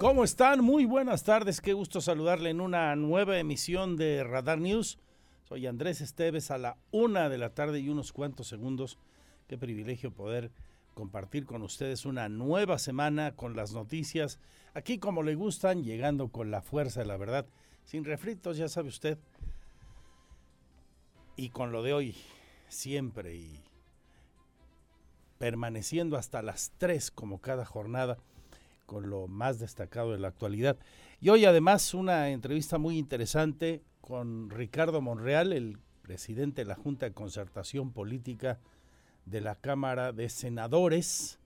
¿Cómo están? Muy buenas tardes. Qué gusto saludarle en una nueva emisión de Radar News. Soy Andrés Esteves a la una de la tarde y unos cuantos segundos. Qué privilegio poder compartir con ustedes una nueva semana con las noticias. Aquí como le gustan, llegando con la fuerza de la verdad, sin refritos, ya sabe usted. Y con lo de hoy, siempre y permaneciendo hasta las tres como cada jornada con lo más destacado de la actualidad. Y hoy además una entrevista muy interesante con Ricardo Monreal, el presidente de la Junta de Concertación Política de la Cámara de Senadores.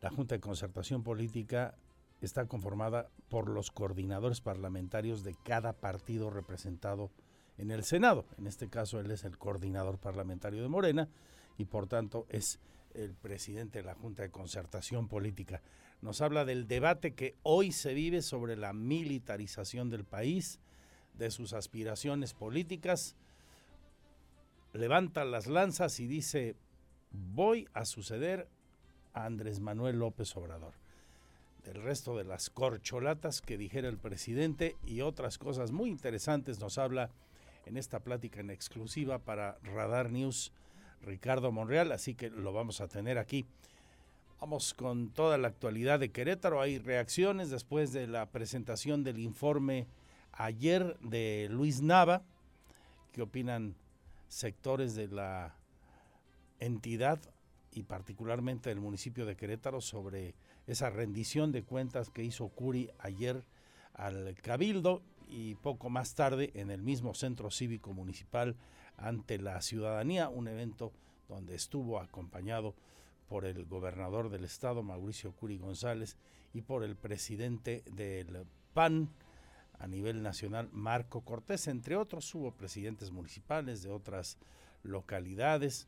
La Junta de Concertación Política está conformada por los coordinadores parlamentarios de cada partido representado en el Senado. En este caso él es el coordinador parlamentario de Morena y por tanto es el presidente de la Junta de Concertación Política nos habla del debate que hoy se vive sobre la militarización del país, de sus aspiraciones políticas, levanta las lanzas y dice, voy a suceder a Andrés Manuel López Obrador. Del resto de las corcholatas que dijera el presidente y otras cosas muy interesantes nos habla en esta plática en exclusiva para Radar News Ricardo Monreal, así que lo vamos a tener aquí. Vamos con toda la actualidad de Querétaro. Hay reacciones después de la presentación del informe ayer de Luis Nava. ¿Qué opinan sectores de la entidad y particularmente del municipio de Querétaro sobre esa rendición de cuentas que hizo Curi ayer al Cabildo y poco más tarde en el mismo centro cívico municipal ante la ciudadanía, un evento donde estuvo acompañado por el gobernador del estado, Mauricio Curi González, y por el presidente del PAN a nivel nacional, Marco Cortés, entre otros. Hubo presidentes municipales de otras localidades,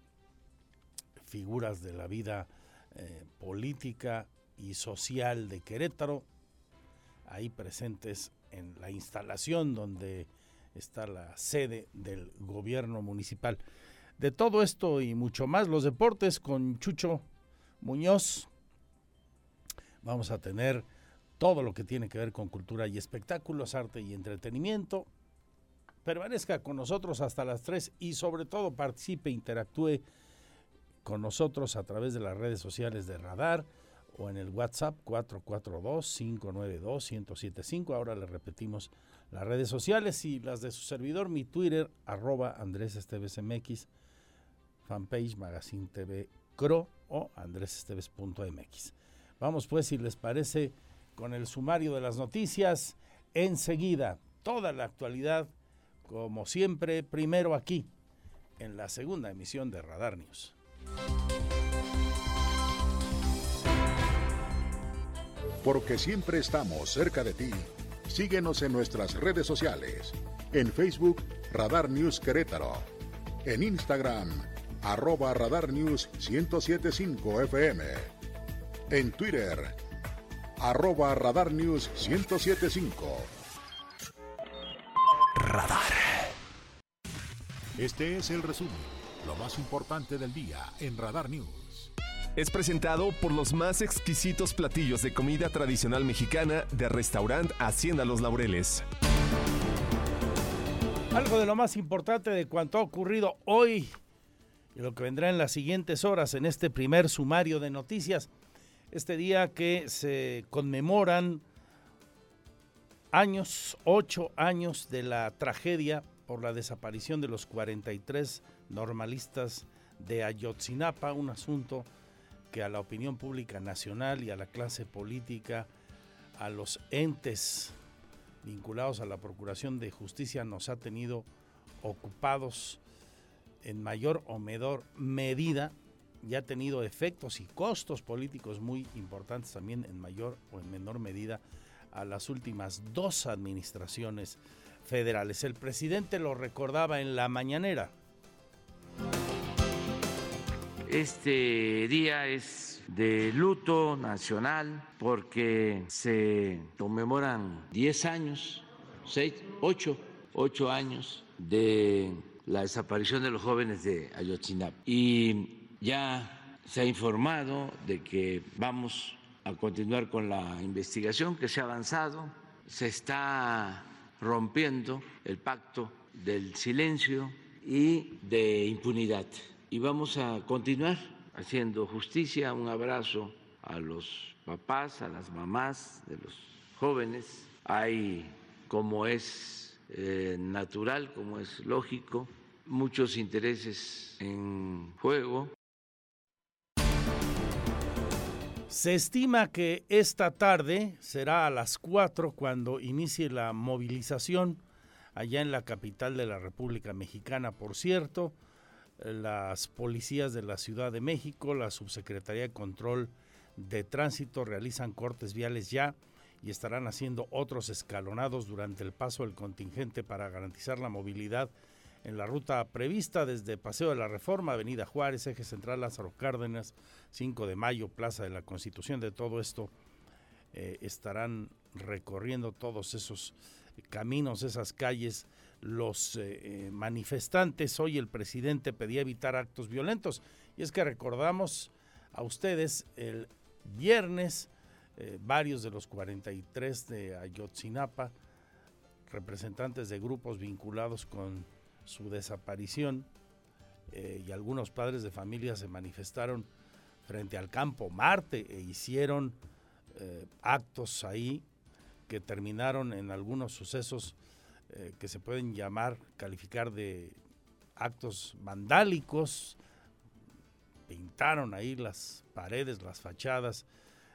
figuras de la vida eh, política y social de Querétaro, ahí presentes en la instalación donde está la sede del gobierno municipal. De todo esto y mucho más, los deportes con Chucho Muñoz. Vamos a tener todo lo que tiene que ver con cultura y espectáculos, arte y entretenimiento. Permanezca con nosotros hasta las 3 y sobre todo participe, interactúe con nosotros a través de las redes sociales de Radar o en el WhatsApp 442-592-1075. Ahora le repetimos las redes sociales y las de su servidor, mi Twitter, arroba Andrés Esteves MX, fanpage Magazine TV Cro o andresesteves.mx. Vamos pues, si les parece, con el sumario de las noticias. Enseguida, toda la actualidad, como siempre, primero aquí, en la segunda emisión de Radar News. Porque siempre estamos cerca de ti. Síguenos en nuestras redes sociales. En Facebook, Radar News Querétaro. En Instagram, arroba Radar News 1075 FM. En Twitter, arroba Radar News 1075. Radar. Este es el resumen, lo más importante del día en Radar News. Es presentado por los más exquisitos platillos de comida tradicional mexicana de restaurante Hacienda Los Laureles. Algo de lo más importante de cuanto ha ocurrido hoy y lo que vendrá en las siguientes horas en este primer sumario de noticias. Este día que se conmemoran años, ocho años de la tragedia por la desaparición de los 43 normalistas de Ayotzinapa, un asunto que a la opinión pública nacional y a la clase política, a los entes vinculados a la Procuración de Justicia nos ha tenido ocupados en mayor o menor medida y ha tenido efectos y costos políticos muy importantes también en mayor o en menor medida a las últimas dos administraciones federales. El presidente lo recordaba en la mañanera. Este día es de luto nacional porque se conmemoran 10 años, 6, 8, 8 años de la desaparición de los jóvenes de Ayotzinapa. Y ya se ha informado de que vamos a continuar con la investigación que se ha avanzado, se está rompiendo el pacto del silencio y de impunidad y vamos a continuar haciendo justicia. Un abrazo a los papás, a las mamás de los jóvenes. Hay, como es eh, natural, como es lógico, muchos intereses en juego. Se estima que esta tarde será a las 4 cuando inicie la movilización allá en la capital de la República Mexicana, por cierto las policías de la Ciudad de México, la Subsecretaría de Control de Tránsito realizan cortes viales ya y estarán haciendo otros escalonados durante el paso del contingente para garantizar la movilidad en la ruta prevista desde Paseo de la Reforma, Avenida Juárez, Eje Central Lázaro Cárdenas, 5 de Mayo, Plaza de la Constitución. De todo esto eh, estarán recorriendo todos esos caminos, esas calles los eh, eh, manifestantes. Hoy el presidente pedía evitar actos violentos. Y es que recordamos a ustedes el viernes eh, varios de los 43 de Ayotzinapa, representantes de grupos vinculados con su desaparición y algunos padres de familia se manifestaron frente al campo Marte e hicieron actos ahí que terminaron en algunos sucesos eh, que se pueden llamar, calificar de actos vandálicos, pintaron ahí las paredes, las fachadas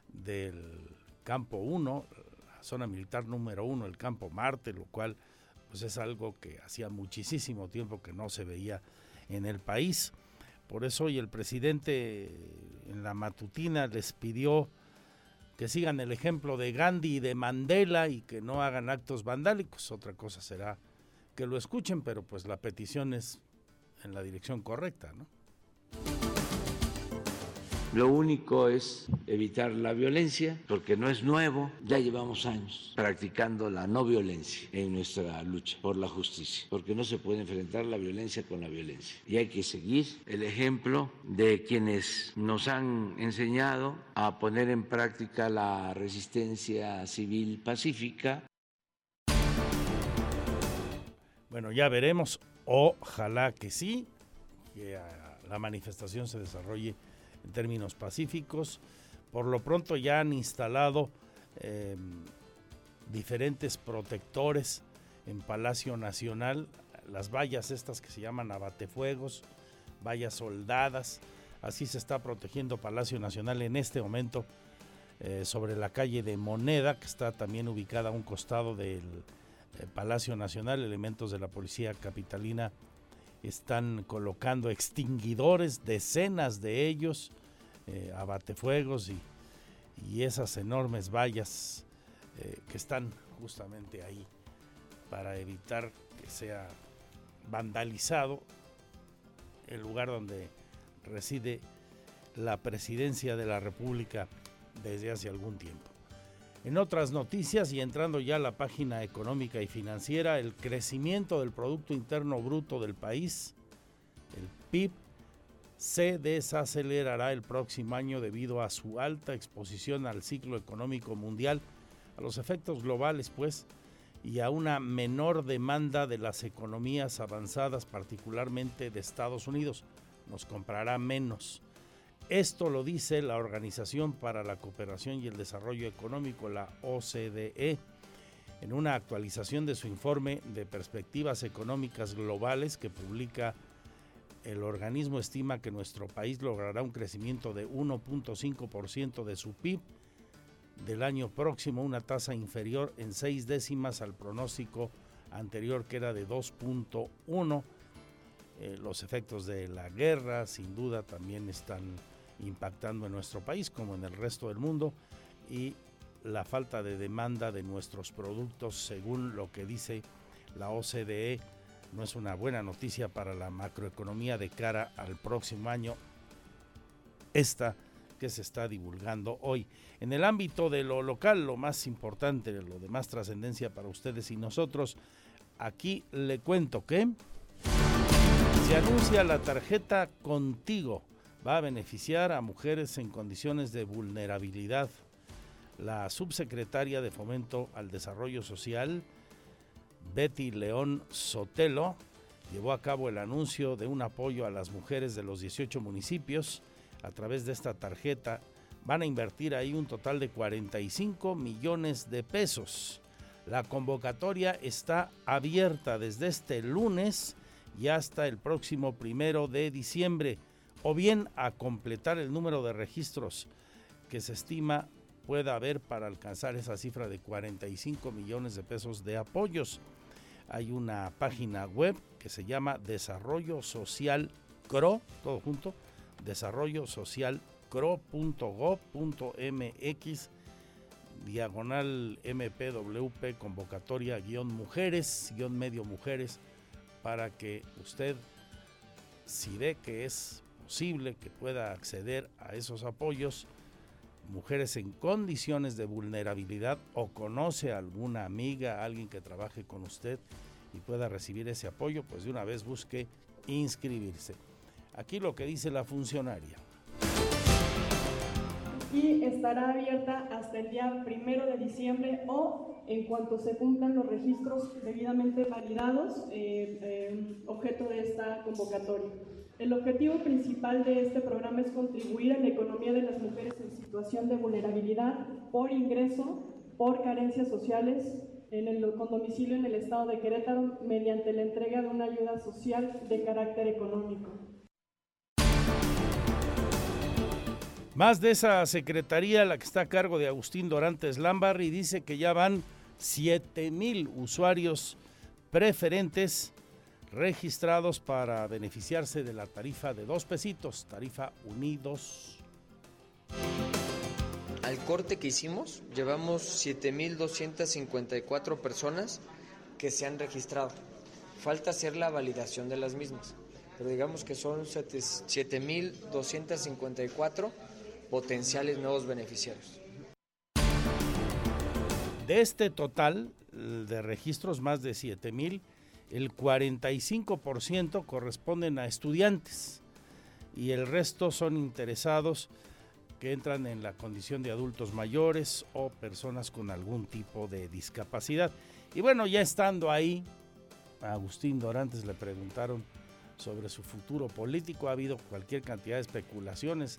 del campo 1, la zona militar número 1, el campo Marte, lo cual pues es algo que hacía muchísimo tiempo que no se veía en el país. Por eso hoy el presidente en la matutina les pidió que sigan el ejemplo de Gandhi y de Mandela y que no hagan actos vandálicos. Otra cosa será que lo escuchen, pero pues la petición es en la dirección correcta, ¿no? Lo único es evitar la violencia, porque no es nuevo, ya llevamos años practicando la no violencia en nuestra lucha por la justicia, porque no se puede enfrentar la violencia con la violencia. Y hay que seguir el ejemplo de quienes nos han enseñado a poner en práctica la resistencia civil pacífica. Bueno, ya veremos, ojalá que sí, que la manifestación se desarrolle en términos pacíficos. Por lo pronto ya han instalado em, diferentes protectores en Palacio Nacional, las vallas estas que se llaman abatefuegos, vallas soldadas, así se está protegiendo Palacio Nacional en este momento eh, sobre la calle de Moneda, que está también ubicada a un costado del eh, Palacio Nacional, elementos de la Policía Capitalina están colocando extinguidores, decenas de ellos, eh, abatefuegos y, esas enormes vallas eh, que están justamente ahí para evitar que sea vandalizado el lugar donde reside la presidencia de la República desde hace algún tiempo. En otras noticias y entrando ya a la página económica y financiera, el crecimiento del Producto Interno Bruto del país, el PIB, se desacelerará el próximo año debido a su alta exposición al ciclo económico mundial, a los efectos globales, pues, y a una menor demanda de las economías avanzadas, particularmente de Estados Unidos. Nos comprará menos. Esto lo dice la Organización para la Cooperación y el Desarrollo Económico, la OCDE, en una actualización de su informe de perspectivas económicas globales que publica el organismo. Estima que nuestro país logrará un crecimiento de 1.5% de su PIB del año próximo, una tasa inferior en seis décimas al pronóstico anterior que era de 2.1 Eh, los efectos de la guerra sin duda también están impactando en nuestro país como en el resto del mundo y la falta de demanda de nuestros productos según lo que dice la OCDE no es una buena noticia para la macroeconomía de cara al próximo año. Esta que se está divulgando hoy. En el ámbito de lo local, lo más importante, lo de más trascendencia para ustedes y nosotros, aquí le cuento que se anuncia la tarjeta Contigo. Va a beneficiar a mujeres en condiciones de vulnerabilidad. La subsecretaria de Fomento al Desarrollo Social, Betty León Sotelo, llevó a cabo el anuncio de un apoyo a las mujeres de los 18 municipios a través de esta tarjeta. Van a invertir ahí un total de 45 millones de pesos. La convocatoria está abierta desde este lunes y hasta el próximo primero de diciembre, o bien a completar el número de registros que se estima pueda haber para alcanzar esa cifra de 45 millones de pesos de apoyos. Hay una página web que se llama Desarrollo Social CRO, todo junto, desarrollo social cro.gov.mx diagonal MPWP convocatoria guion mujeres guion medio mujeres para que usted si ve que es posible que pueda acceder a esos apoyos mujeres en condiciones de vulnerabilidad o conoce a alguna amiga, alguien que trabaje con usted y pueda recibir ese apoyo, pues de una vez busque inscribirse. Aquí lo que dice la funcionaria. Y estará abierta hasta el día primero de diciembre o en cuanto se cumplan los registros debidamente validados, eh, eh, objeto de esta convocatoria. El objetivo principal de este programa es contribuir a la economía de las mujeres en situación de vulnerabilidad por ingreso, por carencias sociales, con domicilio en el estado de Querétaro mediante la entrega de una ayuda social de carácter económico. Más de esa secretaría, la que está a cargo de Agustín Dorantes Lambarri, dice que ya van 7 mil usuarios preferentes registrados para beneficiarse de la tarifa de dos pesitos, tarifa Unidos. Al corte que hicimos, llevamos 7.254 personas que se han registrado. Falta hacer la validación de las mismas, pero digamos que son 7.254 potenciales nuevos beneficiarios. De este total de registros, más de 7 mil, el 45% corresponden a estudiantes y el resto son interesados que entran en la condición de adultos mayores o personas con algún tipo de discapacidad. Y bueno, ya estando ahí, a Agustín Dorantes le preguntaron sobre su futuro político. Ha habido cualquier cantidad de especulaciones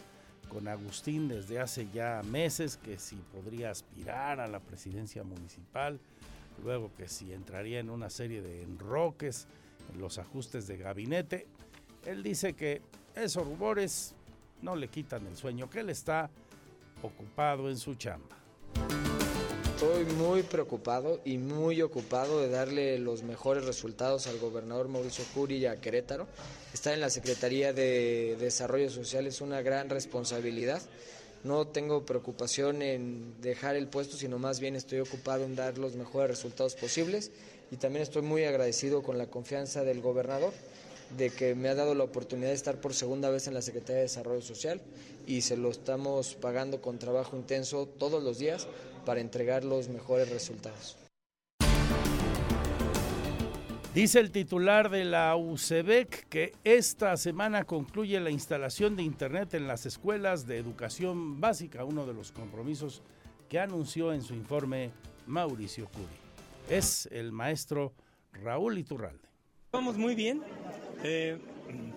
con Agustín desde hace ya meses que si podría aspirar a la presidencia municipal, luego que si entraría en una serie de enroques en los ajustes de gabinete. Él dice que esos rumores no le quitan el sueño, que él está ocupado en su chamba. Estoy muy preocupado y muy ocupado de darle los mejores resultados al gobernador Mauricio Curi y a Querétaro. Estar en la Secretaría de Desarrollo Social es una gran responsabilidad. No tengo preocupación en dejar el puesto, sino más bien estoy ocupado en dar los mejores resultados posibles y también estoy muy agradecido con la confianza del gobernador de que me ha dado la oportunidad de estar por segunda vez en la Secretaría de Desarrollo Social y se lo estamos pagando con trabajo intenso todos los días para entregar los mejores resultados. Dice el titular de la UCEBEC que esta semana concluye la instalación de Internet en las escuelas de educación básica, uno de los compromisos que anunció en su informe Mauricio Curi. Es el maestro Raúl Iturralde. Vamos muy bien. Eh,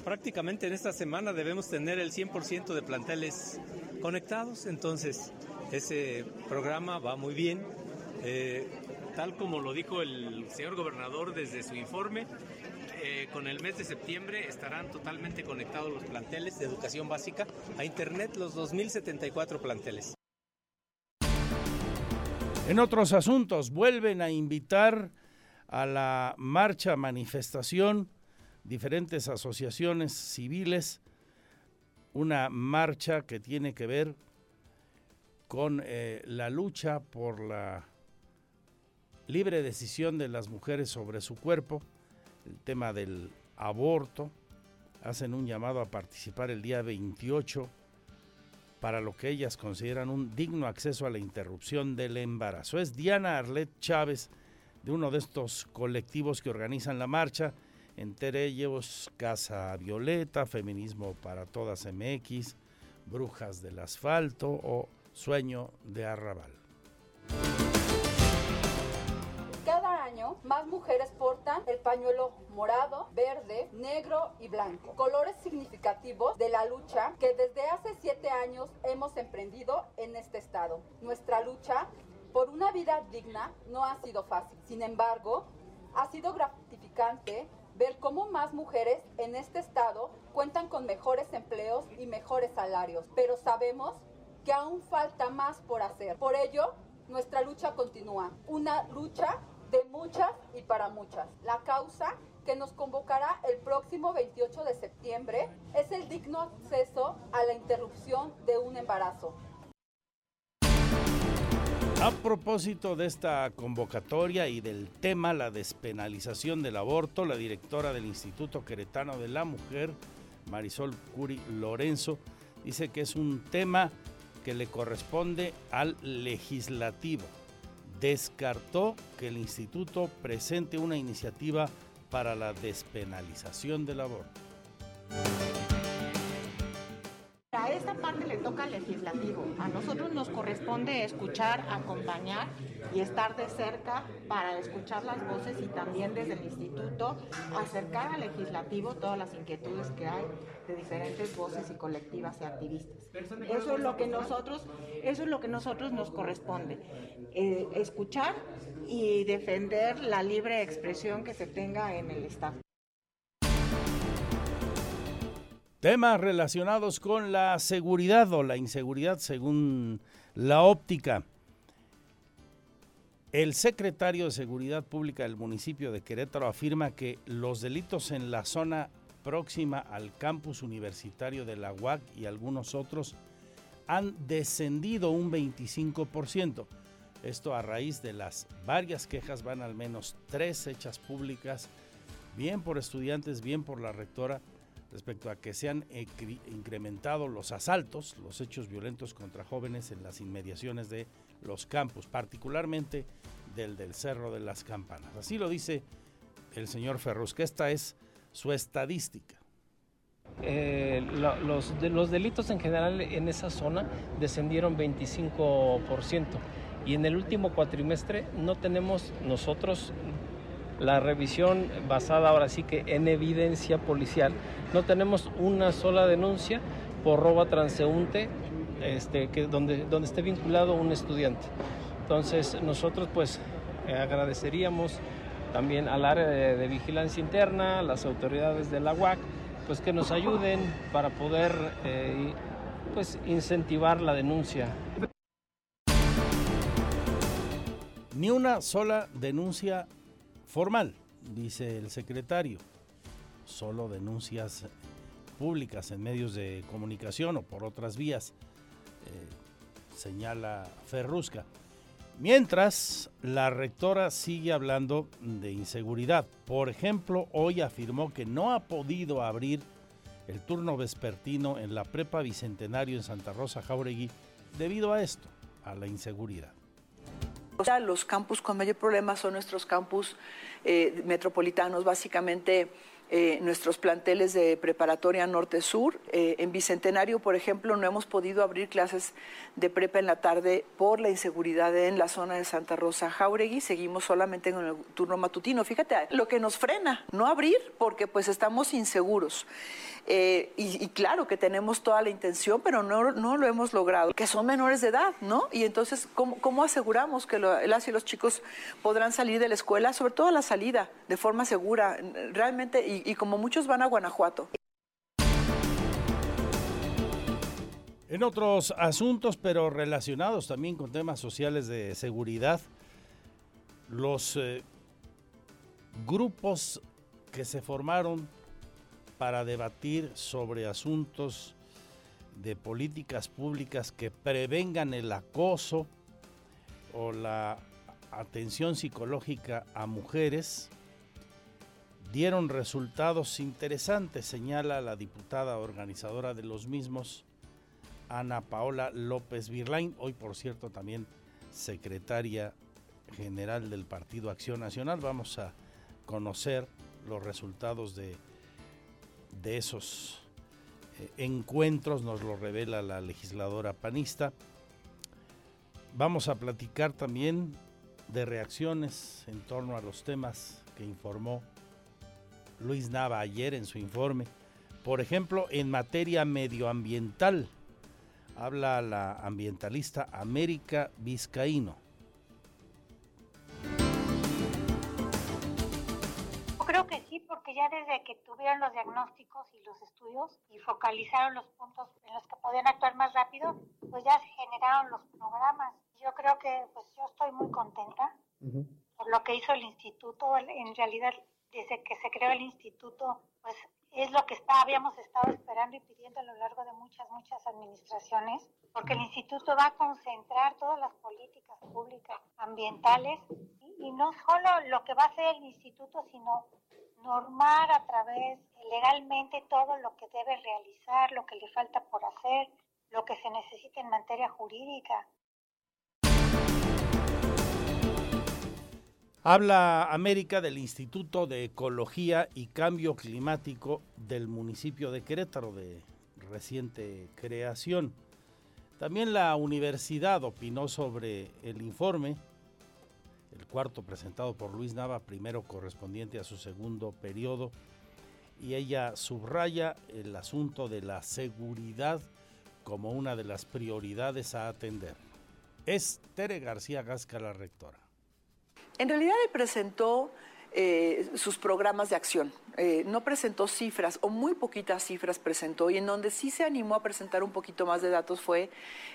prácticamente en esta semana debemos tener el 100% de planteles conectados, entonces ese programa va muy bien. Eh, tal como lo dijo el señor gobernador desde su informe, eh, con el mes de septiembre estarán totalmente conectados los planteles de educación básica a Internet, los 2.074 planteles. En otros asuntos, vuelven a invitar a la marcha manifestación diferentes asociaciones civiles, una marcha que tiene que ver con eh, la lucha por la libre decisión de las mujeres sobre su cuerpo, el tema del aborto, hacen un llamado a participar el día 28 para lo que ellas consideran un digno acceso a la interrupción del embarazo. Es Diana Arlet Chávez de uno de estos colectivos que organizan la marcha, entre ellos Casa Violeta, Feminismo para Todas MX, Brujas del Asfalto o Sueño de Arrabal. Más mujeres portan el pañuelo morado, verde, negro y blanco. Colores significativos de la lucha que desde hace siete años hemos emprendido en este estado. Nuestra lucha por una vida digna no ha sido fácil. Sin embargo, ha sido gratificante ver cómo más mujeres en este estado cuentan con mejores empleos y mejores salarios. Pero sabemos que aún falta más por hacer. Por ello, nuestra lucha continúa. Una lucha de muchas y para muchas. La causa que nos convocará el próximo 28 de septiembre es el digno acceso a la interrupción de un embarazo. A propósito de esta convocatoria y del tema la despenalización del aborto, la directora del Instituto Queretano de la Mujer, Marisol Curi Lorenzo, dice que es un tema que le corresponde al legislativo descartó que el instituto presente una iniciativa para la despenalización del aborto. A esta parte le toca al legislativo. A nosotros nos corresponde escuchar, acompañar y estar de cerca para escuchar las voces y también desde el instituto acercar al legislativo todas las inquietudes que hay de diferentes voces y colectivas y activistas. Eso es lo que nosotros, eso es lo que nosotros nos corresponde, eh, escuchar y defender la libre expresión que se tenga en el Estado. Temas relacionados con la seguridad o la inseguridad según la óptica. El secretario de Seguridad Pública del municipio de Querétaro afirma que los delitos en la zona próxima al campus universitario de la UAC y algunos otros han descendido un 25%. Esto a raíz de las varias quejas, van al menos tres hechas públicas, bien por estudiantes, bien por la rectora, respecto a que se han incrementado los asaltos, los hechos violentos contra jóvenes en las inmediaciones de los campus, particularmente del del Cerro de las Campanas. Así lo dice el señor Ferrus, que esta es su estadística. Eh, los, los delitos en general en esa zona descendieron 25% y en el último cuatrimestre no tenemos nosotros la revisión basada ahora sí que en evidencia policial. No tenemos una sola denuncia por robo transeúnte este, donde, donde esté vinculado un estudiante. Entonces nosotros pues eh, agradeceríamos también al área de, vigilancia interna, a las autoridades de la UAC, pues que nos ayuden para poder eh, pues incentivar la denuncia. Ni una sola denuncia formal, dice el secretario. Solo denuncias públicas en medios de comunicación o por otras vías, eh, señala Ferrusca. Mientras, la rectora sigue hablando de inseguridad. Por ejemplo, hoy afirmó que no ha podido abrir el turno vespertino en la prepa Bicentenario en Santa Rosa Jauregui debido a esto, a la inseguridad. Los campus con mayor problema son nuestros campus eh, metropolitanos, básicamente eh, nuestros planteles de preparatoria norte-sur. Eh, en Bicentenario, por ejemplo, no hemos podido abrir clases de prepa en la tarde por la inseguridad en la zona de Santa Rosa Jauregui. Seguimos solamente en el turno matutino. Fíjate, lo que nos frena, no abrir porque pues estamos inseguros. Eh, y, claro que tenemos toda la intención, pero no, no, lo hemos logrado, que son menores de edad, ¿no? Y entonces, ¿cómo, aseguramos que las y los chicos podrán salir de la escuela, sobre todo la salida, de forma segura, realmente, y, como muchos van a Guanajuato? En otros asuntos, pero relacionados también con temas sociales de seguridad, los eh, grupos que se formaron para debatir sobre asuntos de políticas públicas que prevengan el acoso o la atención psicológica a mujeres dieron resultados interesantes, señala la diputada organizadora de los mismos, Ana Paola López Virlain, hoy por cierto también secretaria general del Partido Acción Nacional. Vamos a conocer los resultados de, de esos eh, encuentros, nos lo revela la legisladora panista. Vamos a platicar también de reacciones en torno a los temas que informó Luis Nava ayer en su informe. Por ejemplo, en materia medioambiental, habla la ambientalista América Vizcaíno. creo que sí, porque ya desde que tuvieron los diagnósticos y los estudios y focalizaron los puntos en los que podían actuar más rápido, pues ya se generaron los programas. Yo creo que pues yo estoy muy contenta por lo que hizo el instituto. En realidad, desde que se creó el instituto, pues es lo que está, habíamos estado esperando y pidiendo a lo largo de muchas, muchas administraciones, porque el instituto va a concentrar todas las políticas públicas ambientales y, y no solo lo que va a hacer el instituto, sino normar a través legalmente todo lo que debe realizar, lo que le falta por hacer, lo que se necesita en materia jurídica. Habla América del Instituto de Ecología y Cambio Climático del municipio de Querétaro, de reciente creación. También la universidad opinó sobre el informe, el cuarto presentado por Luis Nava, primero correspondiente a su segundo periodo, y ella subraya el asunto de la seguridad como una de las prioridades a atender. Es Tere García Gasca, la rectora. En realidad él presentó eh, sus programas de acción. Eh, no presentó cifras o muy poquitas cifras presentó y en donde sí se animó a presentar un poquito más de datos fue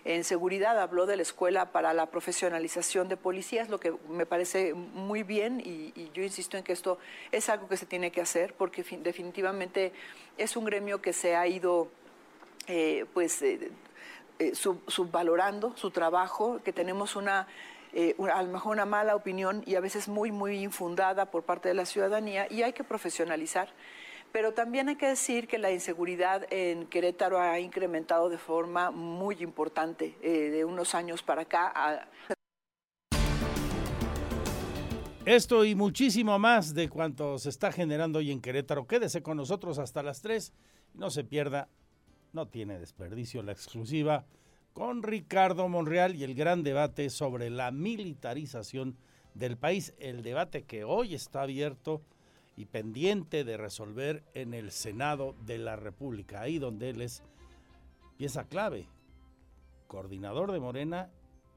en seguridad. Habló de la escuela para la profesionalización de policías, lo que me parece muy bien y, yo insisto en que esto es algo que se tiene que hacer porque definitivamente es un gremio que se ha ido eh, pues sub, subvalorando su trabajo, que tenemos una eh, a lo mejor una mala opinión y a veces muy, muy infundada por parte de la ciudadanía y hay que profesionalizar. Pero también hay que decir que la inseguridad en Querétaro ha incrementado de forma muy importante eh, de unos años para acá. Esto y muchísimo más de cuanto se está generando hoy en Querétaro. Quédese con nosotros hasta las 3. No se pierda, no tiene desperdicio la exclusiva con Ricardo Monreal y el gran debate sobre la militarización del país. El debate que hoy está abierto y pendiente de resolver en el Senado de la República, ahí donde él es pieza clave, coordinador de Morena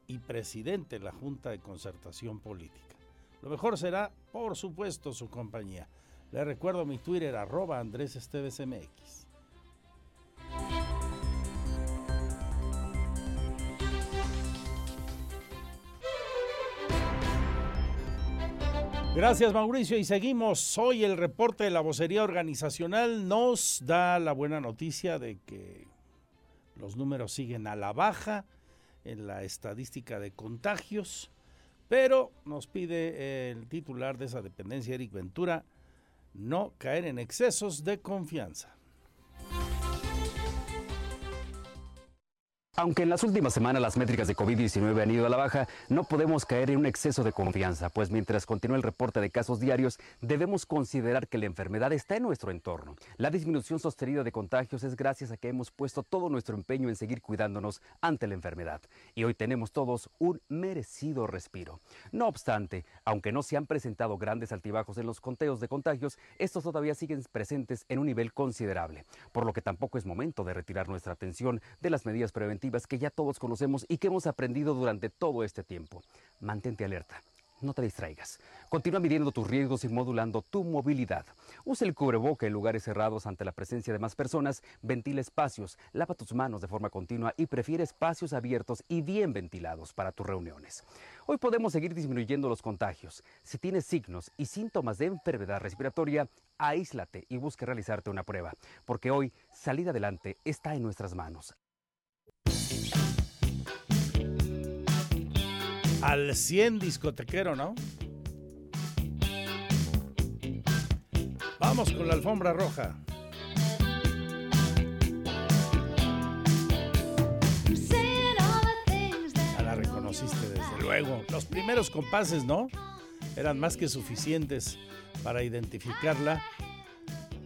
y presidente de la Junta de Concertación Política. Lo mejor será, por supuesto, su compañía. Le recuerdo mi Twitter, arroba Andrés Esteves MX. Gracias Mauricio y seguimos. Hoy el reporte de la vocería organizacional nos da la buena noticia de que los números siguen a la baja en la estadística de contagios, pero nos pide el titular de esa dependencia, Eric Ventura, no caer en excesos de confianza. Aunque en las últimas semanas las métricas de COVID-19 han ido a la baja, no podemos caer en un exceso de confianza, pues mientras continúa el reporte de casos diarios, debemos considerar que la enfermedad está en nuestro entorno. La disminución sostenida de contagios es gracias a que hemos puesto todo nuestro empeño en seguir cuidándonos ante la enfermedad. Y hoy tenemos todos un merecido respiro. No obstante, aunque no se han presentado grandes altibajos en los conteos de contagios, estos todavía siguen presentes en un nivel considerable, por lo que tampoco es momento de retirar nuestra atención de las medidas preventivas que ya todos conocemos y que hemos aprendido durante todo este tiempo. Mantente alerta. no te distraigas. Continúa midiendo tus riesgos y modulando tu movilidad. Usa el cubreboca en lugares cerrados ante la presencia de más personas, ventila espacios, lava tus manos de forma continua y prefiere espacios abiertos y bien ventilados para tus reuniones. Hoy podemos seguir disminuyendo los contagios. Si tienes signos y síntomas de enfermedad respiratoria, aíslate y busque realizarte una prueba, porque hoy salir adelante está en nuestras manos. Al 100 discotequero, ¿no? Vamos con la alfombra roja. Ya la reconociste desde luego. Los primeros compases, ¿no? Eran más que suficientes para identificarla,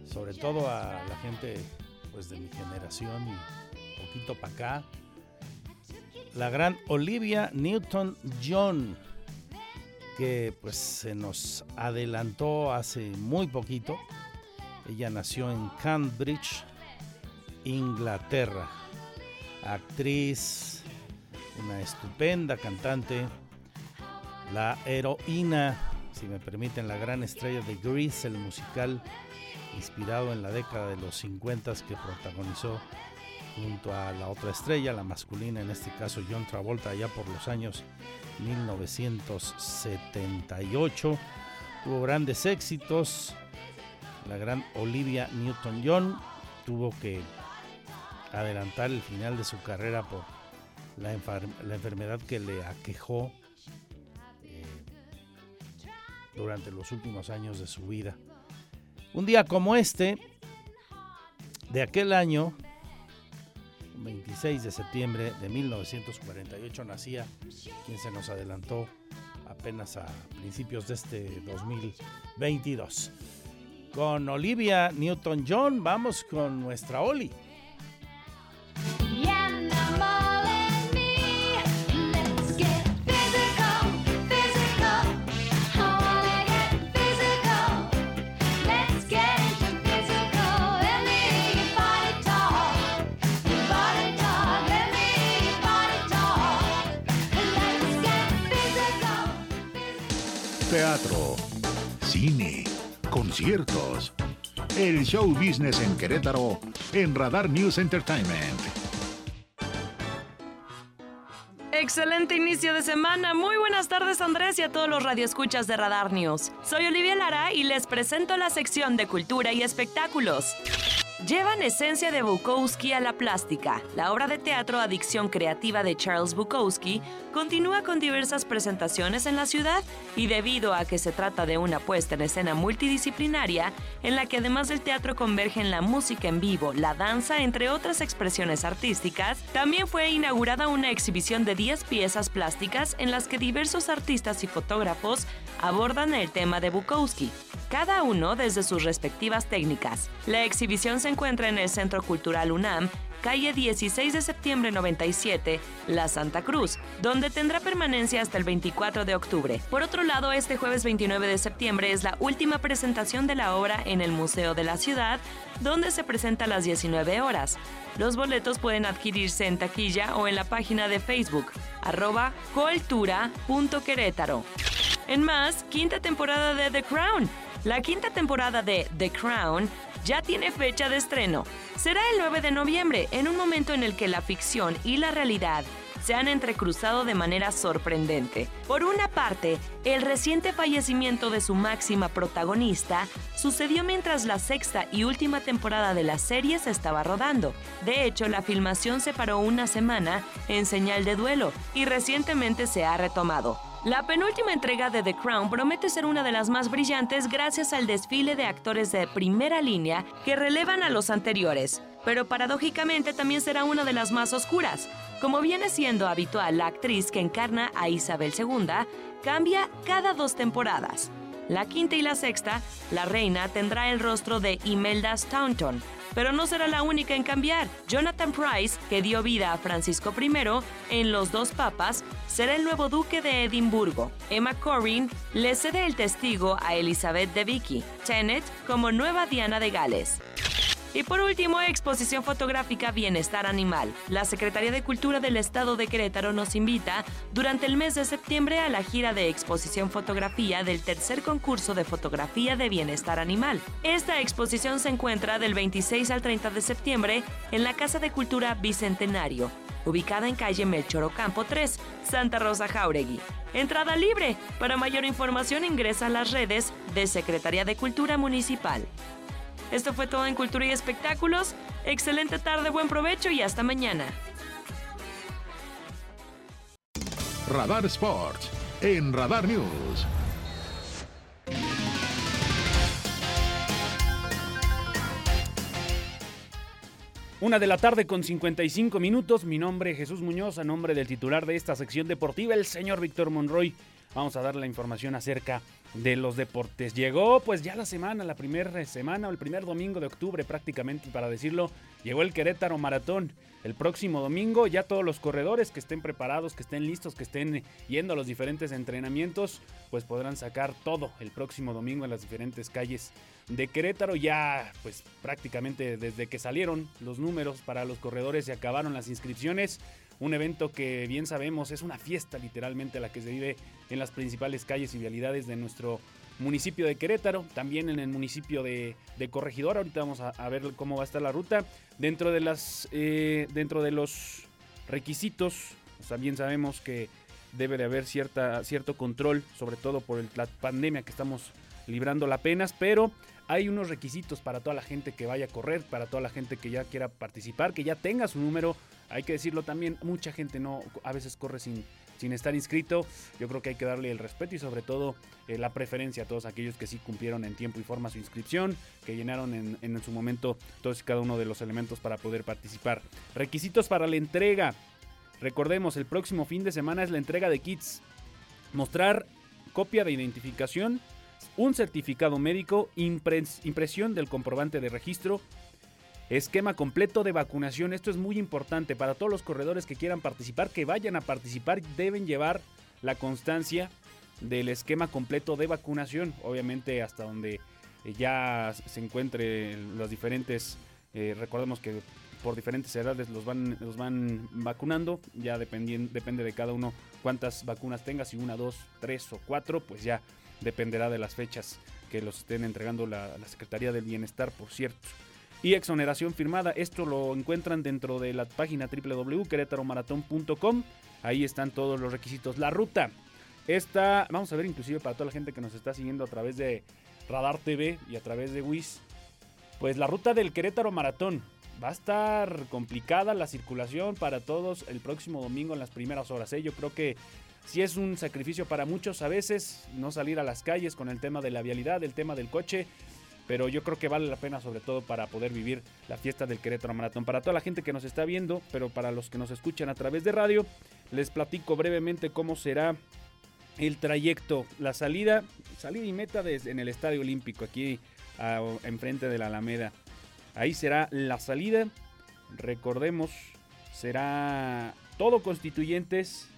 sobre todo a la gente pues de mi generación y poquito para acá. La gran Olivia Newton-John, que pues se nos adelantó hace muy poquito. Ella nació en Cambridge, Inglaterra. Actriz, una estupenda cantante, la heroína, si me permiten, la gran estrella de Grease, el musical inspirado en la década de los 50 que protagonizó junto a la otra estrella, la masculina, en este caso John Travolta, allá por los años 1978. Tuvo grandes éxitos. La gran Olivia Newton-John tuvo que adelantar el final de su carrera por la, enfermedad que le aquejó eh, durante los últimos años de su vida. Un día como este, de aquel año, 26 de septiembre de 1948 nacía quien se nos adelantó apenas a principios de este 2022. Con Olivia Newton-John vamos con nuestra Oli. El show business en Querétaro en Radar News Entertainment. Excelente inicio de semana. Muy buenas tardes Andrés y a todos los radioescuchas de Radar News. Soy Olivia Lara y les presento la sección de cultura y espectáculos llevan esencia de Bukowski a la plástica. La obra de teatro Adicción Creativa de Charles Bukowski continúa con diversas presentaciones en la ciudad y debido a que se trata de una puesta en escena multidisciplinaria en la que además del teatro convergen la música en vivo, la danza, entre otras expresiones artísticas, también fue inaugurada una exhibición de 10 piezas plásticas en las que diversos artistas y fotógrafos abordan el tema de Bukowski, cada uno desde sus respectivas técnicas. La exhibición se encuentra en el Centro Cultural UNAM, calle 16 de septiembre 97, La Santa Cruz, donde tendrá permanencia hasta el 24 de octubre. Por otro lado, este jueves 29 de septiembre es la última presentación de la obra en el Museo de la Ciudad, donde se presenta a las 19 horas. Los boletos pueden adquirirse en taquilla o en la página de Facebook, arroba coltura.querétaro. En más, quinta temporada de The Crown. La quinta temporada de The Crown ya tiene fecha de estreno. Será el 9 de noviembre, en un momento en el que la ficción y la realidad se han entrecruzado de manera sorprendente. Por una parte, el reciente fallecimiento de su máxima protagonista sucedió mientras la sexta y última temporada de la serie se estaba rodando. De hecho, la filmación se paró una semana en señal de duelo y recientemente se ha retomado. La penúltima entrega de The Crown promete ser una de las más brillantes gracias al desfile de actores de primera línea que relevan a los anteriores, pero paradójicamente también será una de las más oscuras. Como viene siendo habitual, la actriz que encarna a Isabel II cambia cada dos temporadas. La quinta y la sexta, la reina tendrá el rostro de Imelda Staunton, pero no será la única en cambiar. Jonathan Price, que dio vida a Francisco I en Los dos Papas, será el nuevo duque de Edimburgo. Emma Corrin le cede el testigo a Elizabeth de Vicky. Tenet como nueva Diana de Gales. Y por último, exposición fotográfica Bienestar Animal. La Secretaría de Cultura del Estado de Querétaro nos invita durante el mes de septiembre a la gira de exposición fotografía del tercer concurso de fotografía de bienestar animal. Esta exposición se encuentra del 26 al 30 de septiembre en la Casa de Cultura Bicentenario, ubicada en calle Melchor Ocampo 3, Santa Rosa Jauregui. Entrada libre. Para mayor información ingresa a las redes de Secretaría de Cultura Municipal. Esto fue todo en Cultura y Espectáculos. Excelente tarde, buen provecho y hasta mañana. Radar Sports en Radar News. Una de la tarde con 55 minutos. Mi nombre es Jesús Muñoz, a nombre del titular de esta sección deportiva, el señor Víctor Monroy. Vamos a dar la información acerca de los deportes. Llegó pues ya la semana, la primera semana o el primer domingo de octubre prácticamente para decirlo, llegó el Querétaro Maratón. El próximo domingo ya todos los corredores que estén preparados, que estén listos, que estén yendo a los diferentes entrenamientos, pues podrán sacar todo el próximo domingo en las diferentes calles de Querétaro. Ya pues prácticamente desde que salieron los números para los corredores se acabaron las inscripciones un evento que bien sabemos es una fiesta literalmente la que se vive en las principales calles y vialidades de nuestro municipio de Querétaro, también en el municipio de, Corregidor. Ahorita vamos a, ver cómo va a estar la ruta. Dentro de las eh, dentro de los requisitos, también sabemos que debe de haber cierta, cierto control, sobre todo por la pandemia que estamos librando la apenas, pero hay unos requisitos para toda la gente que vaya a correr, para toda la gente que ya quiera participar, que ya tenga su número hay que decirlo también, mucha gente no a veces corre sin, sin estar inscrito. Yo creo que hay que darle el respeto y sobre todo eh, la preferencia a todos aquellos que sí cumplieron en tiempo y forma su inscripción, que llenaron en, en su momento todos y cada uno de los elementos para poder participar. Requisitos para la entrega. Recordemos, el próximo fin de semana es la entrega de kits. Mostrar copia de identificación, un certificado médico, impresión del comprobante de registro, Esquema completo de vacunación. Esto es muy importante para todos los corredores que quieran participar, que vayan a participar, deben llevar la constancia del esquema completo de vacunación. Obviamente hasta donde ya se encuentre los diferentes, eh, recordemos que por diferentes edades los van, los van vacunando, ya depende de cada uno cuántas vacunas tenga, si una, dos, tres o cuatro, pues ya dependerá de las fechas que los estén entregando la Secretaría del Bienestar, por cierto y exoneración firmada. Esto lo encuentran dentro de la página www.querétaromaratón.com. Ahí están todos los requisitos. La ruta. Esta, vamos a ver inclusive para toda la gente que nos está siguiendo a través de Radar TV y a través de WIS. Pues la ruta del Querétaro Maratón. Va a estar complicada la circulación para todos el próximo domingo en las primeras horas. ¿eh? Yo creo que si es un sacrificio para muchos a veces no salir a las calles con el tema de la vialidad, el tema del coche pero yo creo que vale la pena sobre todo para poder vivir la fiesta del Querétaro Maratón. Para toda la gente que nos está viendo, pero para los que nos escuchan a través de radio, les platico brevemente cómo será el trayecto, la salida, salida y meta desde, en el Estadio Olímpico, aquí enfrente de la Alameda. Ahí será la salida, recordemos, será todo constituyentes,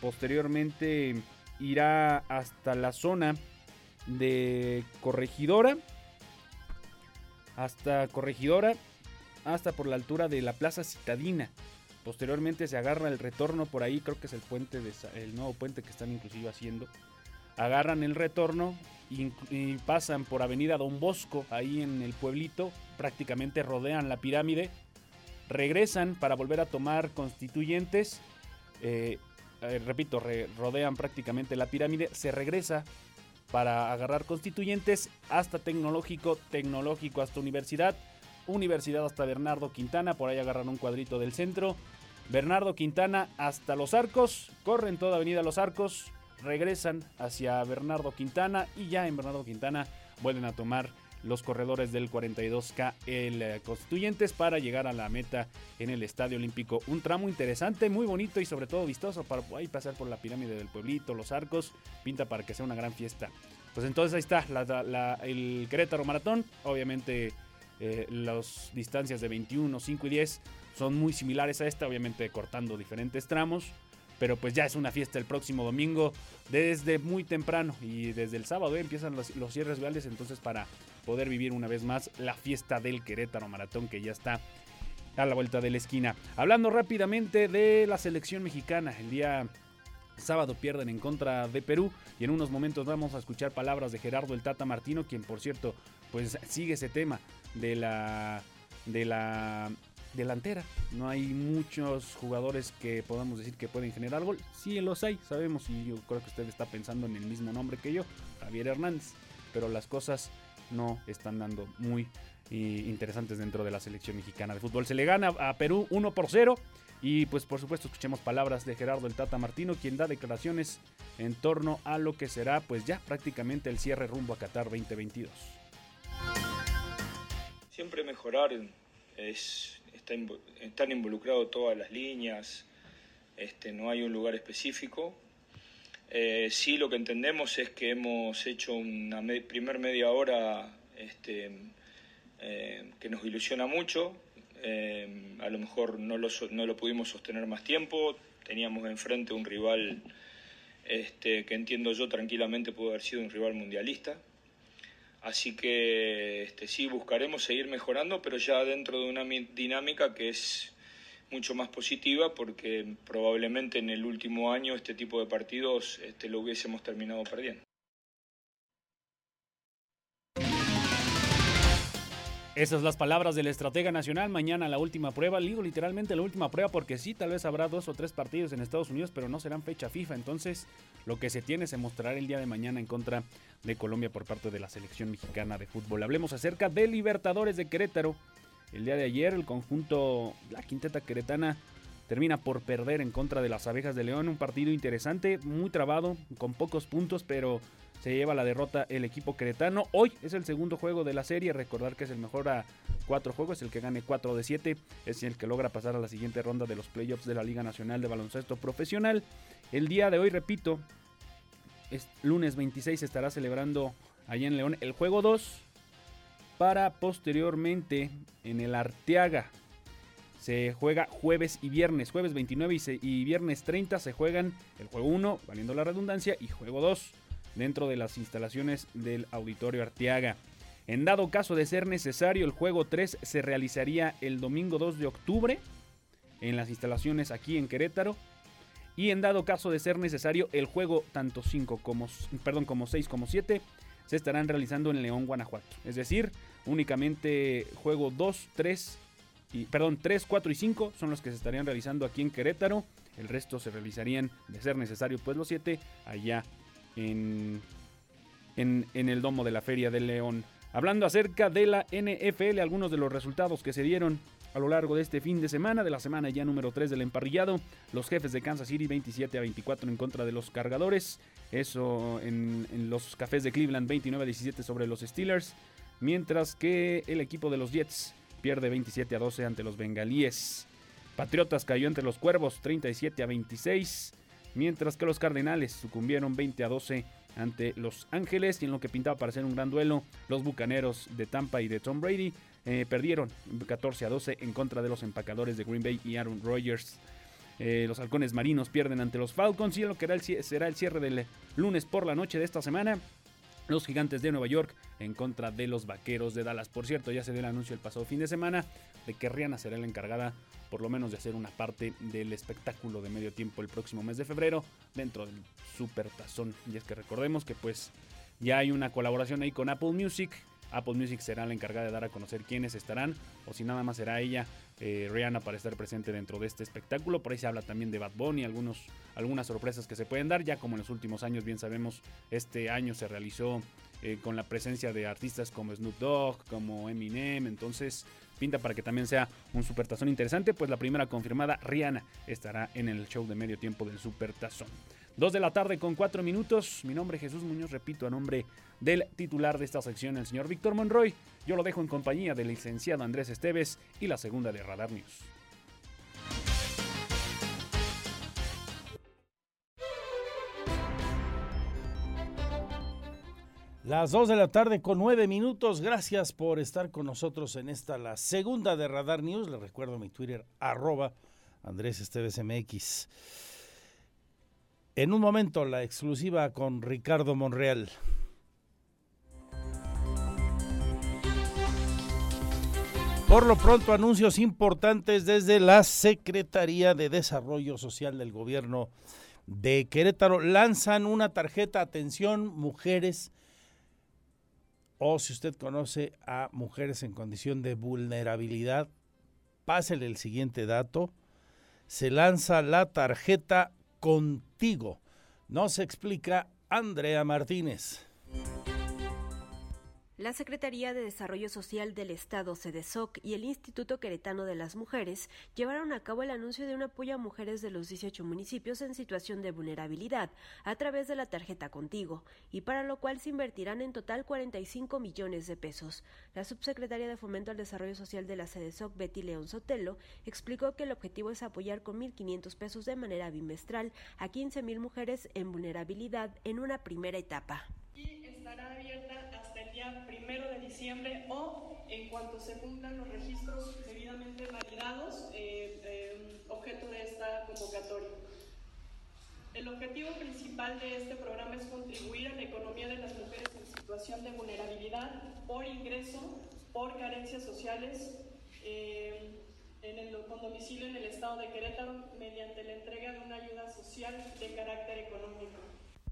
posteriormente irá hasta la zona de Corregidora, hasta Corregidora, hasta por la altura de la Plaza Citadina. Posteriormente se agarra el retorno por ahí, creo que es el puente de, el nuevo puente que están inclusive haciendo. Agarran el retorno y, pasan por Avenida Don Bosco, ahí en el pueblito, prácticamente rodean la pirámide, regresan para volver a tomar constituyentes, eh, eh, repito, rodean prácticamente la pirámide, se regresa para agarrar constituyentes hasta tecnológico, tecnológico hasta universidad, universidad hasta Bernardo Quintana, por ahí agarran un cuadrito del centro, Bernardo Quintana hasta Los Arcos, corren toda Avenida Los Arcos, regresan hacia Bernardo Quintana y ya en Bernardo Quintana vuelven a tomar los corredores del 42K el eh, Constituyentes para llegar a la meta en el Estadio Olímpico. Un tramo interesante, muy bonito y sobre todo vistoso para ahí pasar por la pirámide del pueblito, los arcos, pinta para que sea una gran fiesta. Pues entonces ahí está el Querétaro Maratón, obviamente eh, las distancias de 21, 5 y 10 son muy similares a esta, obviamente cortando diferentes tramos pero pues ya es una fiesta el próximo domingo desde muy temprano y desde el sábado empiezan los, los cierres viales entonces para poder vivir una vez más la fiesta del Querétaro Maratón que ya está a la vuelta de la esquina. Hablando rápidamente de la selección mexicana, el día sábado pierden en contra de Perú y en unos momentos vamos a escuchar palabras de Gerardo el Tata Martino, quien por cierto pues sigue ese tema de la de la delantera. No hay muchos jugadores que podamos decir que pueden generar gol. Sí los hay, sabemos y yo creo que usted está pensando en el mismo nombre que yo, Javier Hernández, pero las cosas no están dando muy eh, interesantes dentro de la selección mexicana de fútbol. Se le gana a Perú 1 por 0 y pues por supuesto escuchemos palabras de Gerardo el Tata Martino, quien da declaraciones en torno a lo que será pues ya prácticamente el cierre rumbo a Qatar 2022. Siempre mejorar es está, están involucrados todas las líneas, este, no hay un lugar específico. Eh, sí, lo que entendemos es que hemos hecho una primer media hora este, eh, que nos ilusiona mucho. Eh, a lo mejor no lo, no lo pudimos sostener más tiempo. Teníamos enfrente un rival este, que entiendo yo tranquilamente pudo haber sido un rival mundialista. Así que este, sí, buscaremos seguir mejorando, pero ya dentro de una dinámica que es mucho más positiva porque probablemente en el último año este tipo de partidos este, lo hubiésemos terminado perdiendo. Esas las palabras del estratega nacional. Mañana la última prueba. Digo literalmente la última prueba porque sí, tal vez habrá dos o tres partidos en Estados Unidos, pero no serán fecha FIFA. Entonces, lo que se tiene se mostrará el día de mañana en contra de Colombia por parte de la selección mexicana de fútbol. Hablemos acerca de Libertadores de Querétaro. El día de ayer, el conjunto, la quinteta queretana, termina por perder en contra de las abejas de León. Un partido interesante, muy trabado, con pocos puntos, pero se lleva la derrota el equipo queretano. Hoy es el segundo juego de la serie. Recordar que es el mejor a cuatro juegos. El que gane cuatro de siete es el que logra pasar a la siguiente ronda de los playoffs de la Liga Nacional de Baloncesto Profesional. El día de hoy, repito, es lunes 26 se estará celebrando allá en León el juego 2 para posteriormente en el Arteaga. Se juega jueves y viernes. Jueves 29 y, viernes 30 se juegan el juego 1, valiendo la redundancia, y juego 2 dentro de las instalaciones del Auditorio Arteaga. En dado caso de ser necesario, el juego 3 se realizaría el domingo 2 de octubre en las instalaciones aquí en Querétaro. Y en dado caso de ser necesario, el juego tanto 5 como, perdón, como 6 como 7 se estarán realizando en León, Guanajuato. Es decir, únicamente juego 2, 3 y perdón, 3, 4 y 5 son los que se estarían realizando aquí en Querétaro. El resto se realizarían, de ser necesario, pues los 7 allá en, en, en el domo de la Feria del León. Hablando acerca de la NFL, algunos de los resultados que se dieron a lo largo de este fin de semana, de la semana ya número 3 del emparrillado, los jefes de Kansas City 27 a 24 en contra de los cargadores, eso en, en los cafés de Cleveland 29 a 17 sobre los Steelers, mientras que el equipo de los Jets pierde 27 a 12 ante los bengalíes. Patriotas cayó entre los cuervos 37 a 26 mientras que los Cardenales sucumbieron 20 a 12 ante Los Ángeles y en lo que pintaba para ser un gran duelo, los Bucaneros de Tampa y de Tom Brady eh, perdieron 14 a 12 en contra de los empacadores de Green Bay y Aaron Rodgers. Eh, los halcones marinos pierden ante los Falcons y en lo que será el cierre del lunes por la noche de esta semana. Los gigantes de Nueva York en contra de los vaqueros de Dallas. Por cierto, ya se dio el anuncio el pasado fin de semana de que Rihanna será la encargada por lo menos de hacer una parte del espectáculo de medio tiempo el próximo mes de febrero dentro del Super Tazón. Y es que recordemos que pues ya hay una colaboración ahí con Apple Music. Apple Music será la encargada de dar a conocer quiénes estarán o si nada más será ella, eh, Rihanna, para estar presente dentro de este espectáculo. Por ahí se habla también de Bad Bunny, algunos, algunas sorpresas que se pueden dar. Ya como en los últimos años, bien sabemos, este año se realizó eh, con la presencia de artistas como Snoop Dogg, como Eminem. Entonces, pinta para que también sea un supertazón interesante, pues la primera confirmada, Rihanna, estará en el show de medio tiempo del supertazón. Dos de la tarde con cuatro minutos. Mi nombre es Jesús Muñoz, repito, a nombre del titular de esta sección, el señor Víctor Monroy. Yo lo dejo en compañía del licenciado Andrés Esteves y la segunda de Radar News. Las 2 de la tarde con 9 minutos. Gracias por estar con nosotros en esta, la segunda de Radar News. Les recuerdo mi Twitter, arroba Andrés Esteves MX. En un momento la exclusiva con Ricardo Monreal. Por lo pronto, anuncios importantes desde la Secretaría de Desarrollo Social del Gobierno de Querétaro. Lanzan una tarjeta, atención, mujeres, o si usted conoce a mujeres en condición de vulnerabilidad, pásele el siguiente dato. Se lanza la tarjeta contigo. Nos explica Andrea Martínez. La Secretaría de Desarrollo Social del Estado, CEDESOC, y el Instituto Queretano de las Mujeres llevaron a cabo el anuncio de un apoyo a mujeres de los 18 municipios en situación de vulnerabilidad a través de la tarjeta Contigo, y para lo cual se invertirán en total 45 millones de pesos. La subsecretaria de Fomento al Desarrollo Social de la CEDESOC, Betty León Sotelo, explicó que el objetivo es apoyar con 1.500 pesos de manera bimestral a 15.000 mujeres en vulnerabilidad en una primera etapa. Y estará abierta primero de diciembre o en cuanto se cumplan los registros debidamente validados, eh, eh, objeto de esta convocatoria. El objetivo principal de este programa es contribuir a la economía de las mujeres en situación de vulnerabilidad por ingreso, por carencias sociales, eh, en el, con domicilio en el estado de Querétaro mediante la entrega de una ayuda social de carácter económico.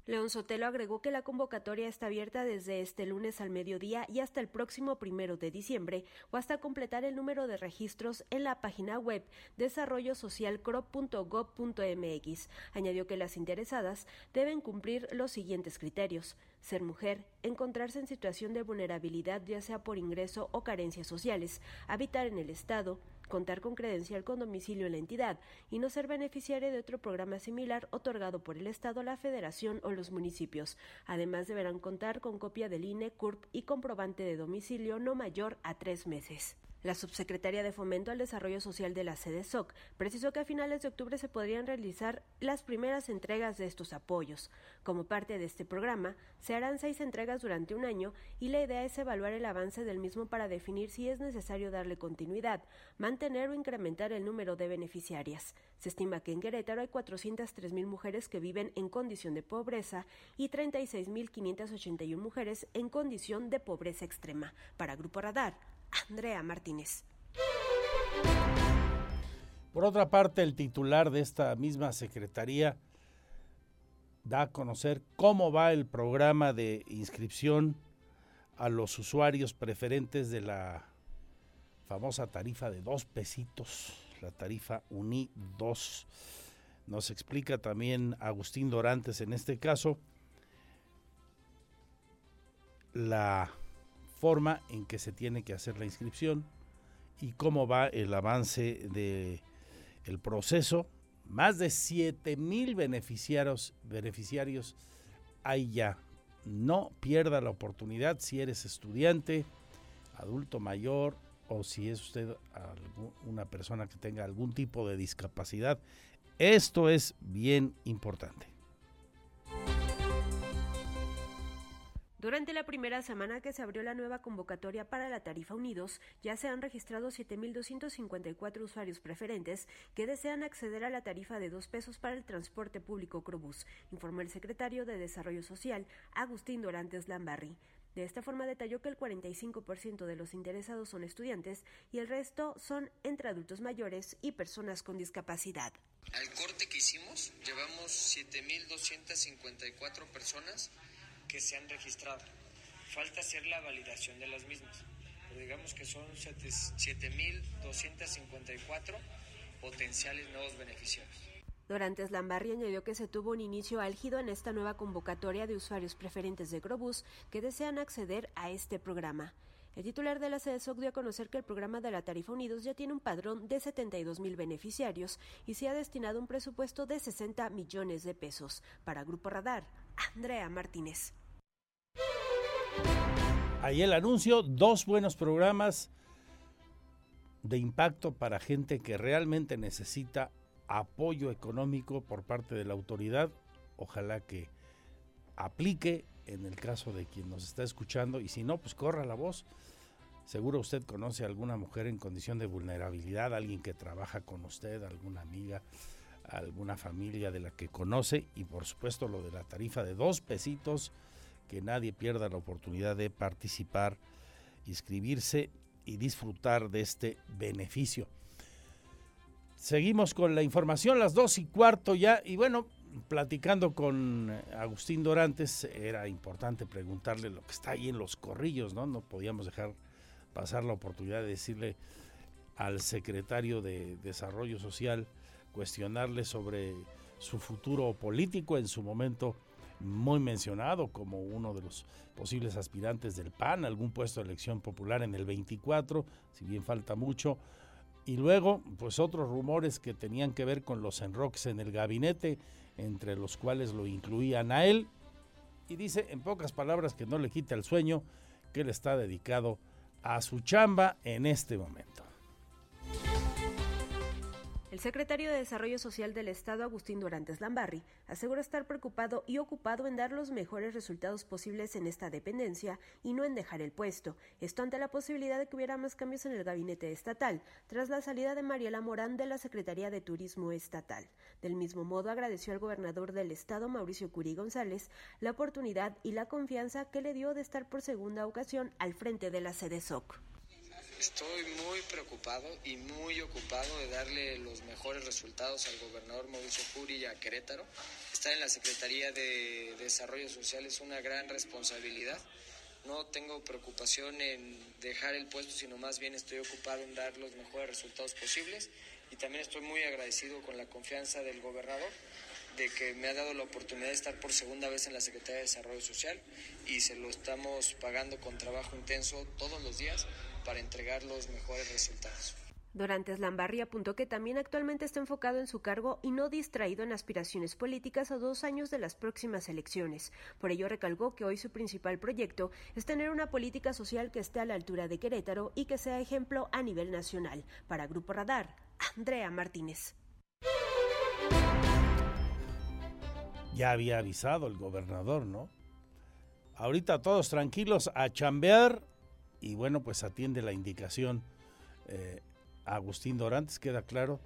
León Sotelo agregó que la convocatoria está abierta desde este lunes al mediodía y hasta el próximo primero de diciembre o hasta completar el número de registros en la página web desarrollosocialcro.gov.mx. Añadió que las interesadas deben cumplir los siguientes criterios ser mujer, encontrarse en situación de vulnerabilidad ya sea por ingreso o carencias sociales, habitar en el Estado, contar con credencial con domicilio en la entidad y no ser beneficiaria de otro programa similar otorgado por el Estado, la Federación o los municipios. Además, deberán contar con copia del INE, CURP y comprobante de domicilio no mayor a tres meses. La subsecretaria de Fomento al Desarrollo Social de la sede SOC precisó que a finales de octubre se podrían realizar las primeras entregas de estos apoyos. Como parte de este programa, se harán seis entregas durante un año y la idea es evaluar el avance del mismo para definir si es necesario darle continuidad, mantener o incrementar el número de beneficiarias. Se estima que en Querétaro hay 403 mil mujeres que viven en condición de pobreza y 36.581 mujeres en condición de pobreza extrema. Para Grupo Radar, Andrea Martínez. Por otra parte, el titular de esta misma secretaría da a conocer cómo va el programa de inscripción a los usuarios preferentes de la famosa tarifa de dos pesitos, la tarifa UNI 2. Nos explica también Agustín Dorantes en este caso la forma en que se tiene que hacer la inscripción y cómo va el avance de el proceso. Más de 7 mil beneficiarios, beneficiarios hay ya. No pierda la oportunidad si eres estudiante, adulto mayor o si es usted una persona que tenga algún tipo de discapacidad. Esto es bien importante. Durante la primera semana que se abrió la nueva convocatoria para la tarifa Unidos, ya se han registrado 7.254 usuarios preferentes que desean acceder a la tarifa de dos pesos para el transporte público Crobús, informó el secretario de Desarrollo Social, Agustín Dorantes Lambarri. De esta forma detalló que el 45% de los interesados son estudiantes y el resto son entre adultos mayores y personas con discapacidad. Al corte que hicimos, llevamos 7.254 personas que se han registrado. Falta hacer la validación de las mismas. Pero digamos que son 7.254 potenciales nuevos beneficiarios. Dorantes Lambarri añadió que se tuvo un inicio álgido en esta nueva convocatoria de usuarios preferentes de Grobus que desean acceder a este programa. El titular de la CESOC dio a conocer que el programa de la Tarifa Unidos ya tiene un padrón de 72 mil beneficiarios y se ha destinado un presupuesto de 60 millones de pesos. Para Grupo Radar, Andrea Martínez. Ahí el anuncio, dos buenos programas de impacto para gente que realmente necesita apoyo económico por parte de la autoridad. Ojalá que aplique en el caso de quien nos está escuchando y si no, pues corra la voz. Seguro usted conoce a alguna mujer en condición de vulnerabilidad, alguien que trabaja con usted, alguna amiga, alguna familia de la que conoce y por supuesto lo de la tarifa de dos pesitos, que nadie pierda la oportunidad de participar, inscribirse y disfrutar de este beneficio. Seguimos con la información, las dos y cuarto ya, y bueno, platicando con Agustín Dorantes, era importante preguntarle lo que está ahí en los corrillos, ¿no? No podíamos dejar pasar la oportunidad de decirle al secretario de Desarrollo Social, cuestionarle sobre su futuro político, en su momento muy mencionado como uno de los posibles aspirantes del PAN, algún puesto de elección popular en el 24, si bien falta mucho. Y luego, pues otros rumores que tenían que ver con los enroques en el gabinete, entre los cuales lo incluían a él. Y dice, en pocas palabras, que no le quita el sueño, que él está dedicado a su chamba en este momento. El secretario de Desarrollo Social del Estado, Agustín Durantes Lambarri, asegura estar preocupado y ocupado en dar los mejores resultados posibles en esta dependencia y no en dejar el puesto. Esto ante la posibilidad de que hubiera más cambios en el gabinete estatal, tras la salida de Mariela Morán de la Secretaría de Turismo Estatal. Del mismo modo, agradeció al gobernador del Estado, Mauricio Curi González, la oportunidad y la confianza que le dio de estar por segunda ocasión al frente de la sede SOC. Estoy muy preocupado y muy ocupado de darle los mejores resultados al gobernador Mauricio Curi y a Querétaro. Estar en la Secretaría de Desarrollo Social es una gran responsabilidad. No tengo preocupación en dejar el puesto, sino más bien estoy ocupado en dar los mejores resultados posibles. Y también estoy muy agradecido con la confianza del gobernador de que me ha dado la oportunidad de estar por segunda vez en la Secretaría de Desarrollo Social y se lo estamos pagando con trabajo intenso todos los días para entregar los mejores resultados. Dorantes Lambarri apuntó que también actualmente está enfocado en su cargo y no distraído en aspiraciones políticas a dos años de las próximas elecciones. Por ello recalcó que hoy su principal proyecto es tener una política social que esté a la altura de Querétaro y que sea ejemplo a nivel nacional. Para Grupo Radar, Andrea Martínez. Ya había avisado el gobernador, ¿no? Ahorita todos tranquilos a chambear y bueno, pues atiende la indicación eh, Agustín Dorantes, queda claro,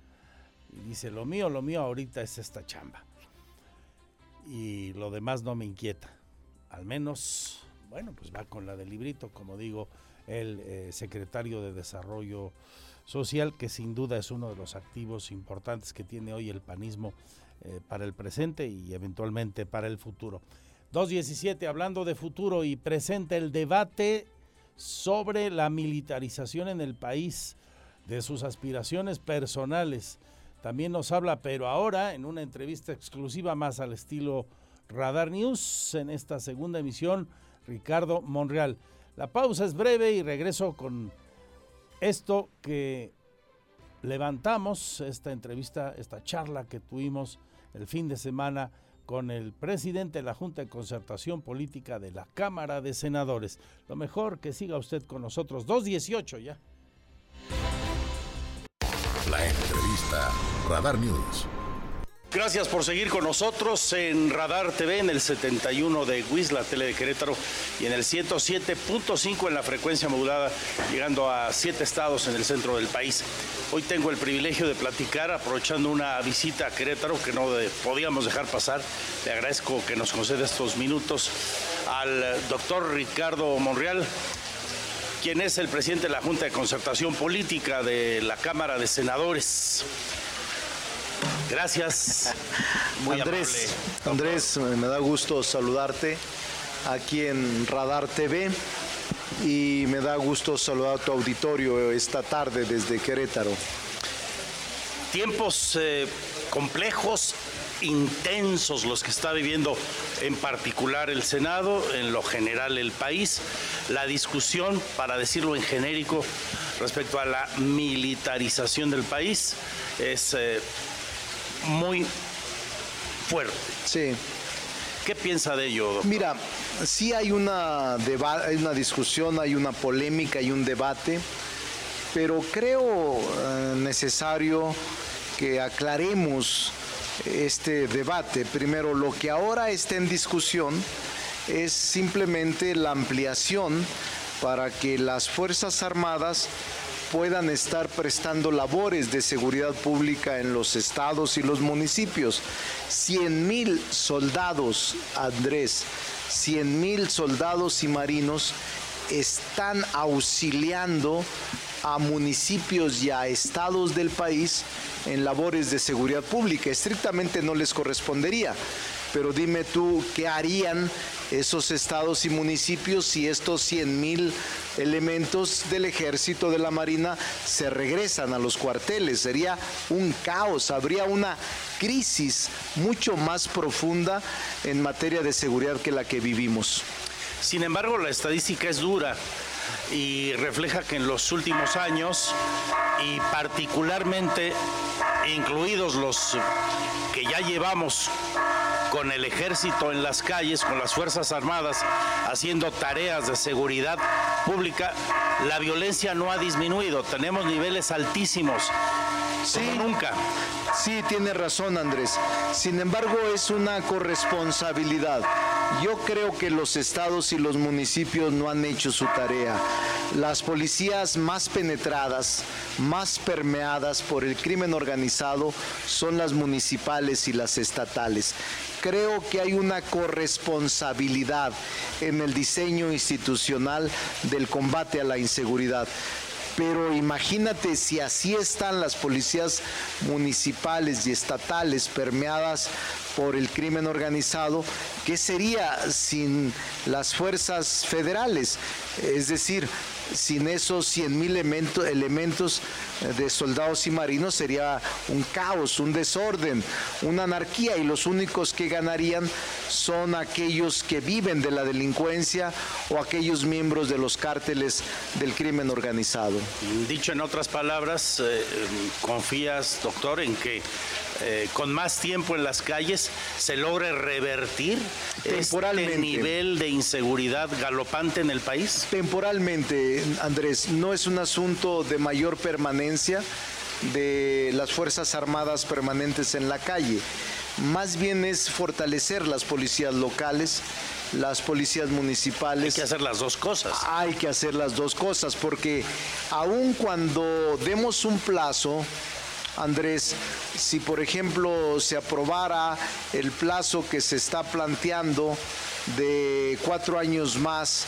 y dice, lo mío, lo mío ahorita es esta chamba. Y lo demás no me inquieta. Al menos, bueno, pues va con la del librito, como digo, el eh, secretario de Desarrollo Social, que sin duda es uno de los activos importantes que tiene hoy el panismo eh, para el presente y eventualmente para el futuro. 2.17, hablando de futuro y presente, el debate sobre la militarización en el país, de sus aspiraciones personales. También nos habla, pero ahora en una entrevista exclusiva más al estilo Radar News, en esta segunda emisión, Ricardo Monreal. La pausa es breve y regreso con esto que levantamos, esta entrevista, esta charla que tuvimos el fin de semana con el presidente de la Junta de Concertación Política de la Cámara de Senadores. Lo mejor que siga usted con nosotros. 218 ya. La entrevista Radar News. Gracias por seguir con nosotros en Radar TV, en el 71 de WIS, la tele de Querétaro, y en el 107.5 en la frecuencia modulada, llegando a siete estados en el centro del país. Hoy tengo el privilegio de platicar, aprovechando una visita a Querétaro que no podíamos dejar pasar. Le agradezco que nos conceda estos minutos al doctor Ricardo Monreal, quien es el presidente de la Junta de Concertación Política de la Cámara de Senadores. Gracias. Muy Andrés, Andrés, me da gusto saludarte aquí en Radar TV y me da gusto saludar a tu auditorio esta tarde desde Querétaro. Tiempos eh, complejos, intensos los que está viviendo en particular el Senado, en lo general el país. La discusión, para decirlo en genérico, respecto a la militarización del país es eh, muy fuerte. Sí. ¿Qué piensa de ello? Mira, sí hay una, hay una discusión, hay una polémica, hay un debate, pero creo eh, necesario que aclaremos este debate. Primero, lo que ahora está en discusión es simplemente la ampliación para que las Fuerzas Armadas puedan estar prestando labores de seguridad pública en los estados y los municipios. 100 mil soldados, Andrés, 100 mil soldados y marinos están auxiliando a municipios y a estados del país en labores de seguridad pública. Estrictamente no les correspondería, pero dime tú, ¿qué harían esos estados y municipios si estos 100 mil elementos del ejército de la Marina se regresan a los cuarteles? Sería un caos, habría una crisis mucho más profunda en materia de seguridad que la que vivimos. Sin embargo, la estadística es dura y refleja que en los últimos años y particularmente incluidos los que ya llevamos con el ejército en las calles, con las Fuerzas Armadas, haciendo tareas de seguridad pública, la violencia no ha disminuido. Tenemos niveles altísimos. Sí, nunca. Sí, tiene razón Andrés. Sin embargo, es una corresponsabilidad. Yo creo que los estados y los municipios no han hecho su tarea. Las policías más penetradas, más permeadas por el crimen organizado son las municipales y las estatales. Creo que hay una corresponsabilidad en el diseño institucional del combate a la inseguridad. Pero imagínate si así están las policías municipales y estatales permeadas por el crimen organizado, ¿qué sería sin las fuerzas federales? Es decir, sin esos 100 mil elementos de soldados y marinos sería un caos, un desorden, una anarquía y los únicos que ganarían son aquellos que viven de la delincuencia o aquellos miembros de los cárteles del crimen organizado. Dicho en otras palabras, eh, ¿confías, doctor, en que eh, con más tiempo en las calles se logre revertir este nivel de inseguridad galopante en el país? Temporalmente, Andrés, no es un asunto de mayor permanencia de las Fuerzas Armadas permanentes en la calle. Más bien es fortalecer las policías locales, las policías municipales. Hay que hacer las dos cosas. Hay que hacer las dos cosas, porque aun cuando demos un plazo, Andrés, si por ejemplo se aprobara el plazo que se está planteando de cuatro años más,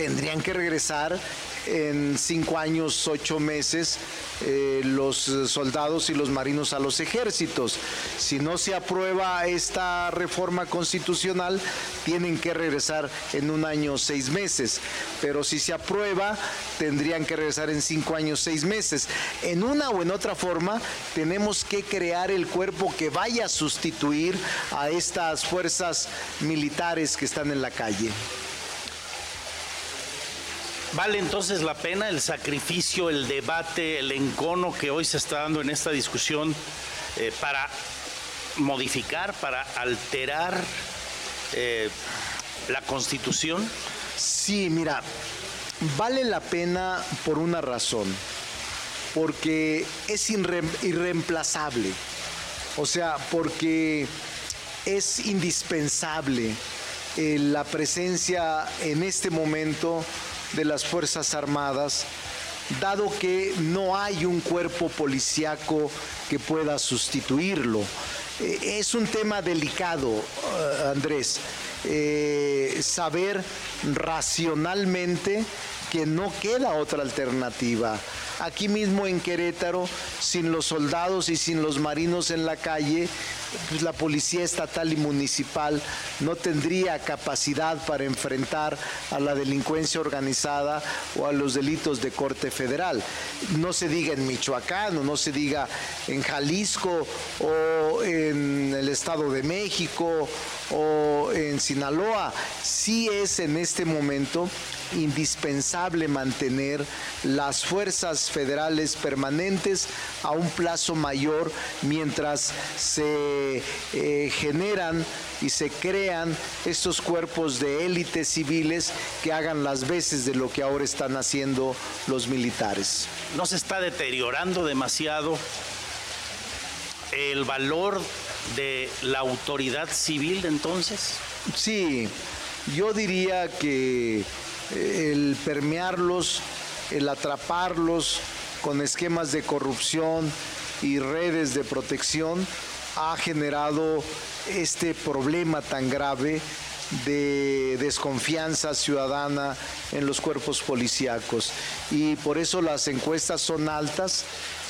tendrían que regresar en cinco años, ocho meses, eh, los soldados y los marinos a los ejércitos. Si no se aprueba esta reforma constitucional, tienen que regresar en un año, seis meses. Pero si se aprueba, tendrían que regresar en cinco años, seis meses. En una o en otra forma, tenemos que crear el cuerpo que vaya a sustituir a estas fuerzas militares que están en la calle. ¿Vale entonces la pena el sacrificio, el debate, el encono que hoy se está dando en esta discusión eh, para modificar, para alterar eh, la constitución? Sí, mira, vale la pena por una razón, porque es irreemplazable, o sea, porque es indispensable eh, la presencia en este momento de las Fuerzas Armadas, dado que no hay un cuerpo policíaco que pueda sustituirlo. Eh, es un tema delicado, eh, Andrés, eh, saber racionalmente que no queda otra alternativa. Aquí mismo en Querétaro, sin los soldados y sin los marinos en la calle, pues la policía estatal y municipal no tendría capacidad para enfrentar a la delincuencia organizada o a los delitos de corte federal. No se diga en Michoacán o no se diga en Jalisco o en el Estado de México o en Sinaloa. Sí es en este momento indispensable mantener las fuerzas federales permanentes a un plazo mayor mientras se eh, generan y se crean estos cuerpos de élites civiles que hagan las veces de lo que ahora están haciendo los militares. ¿No se está deteriorando demasiado el valor de la autoridad civil de entonces? Sí, yo diría que el permearlos el atraparlos con esquemas de corrupción y redes de protección ha generado este problema tan grave de desconfianza ciudadana en los cuerpos policíacos. Y por eso las encuestas son altas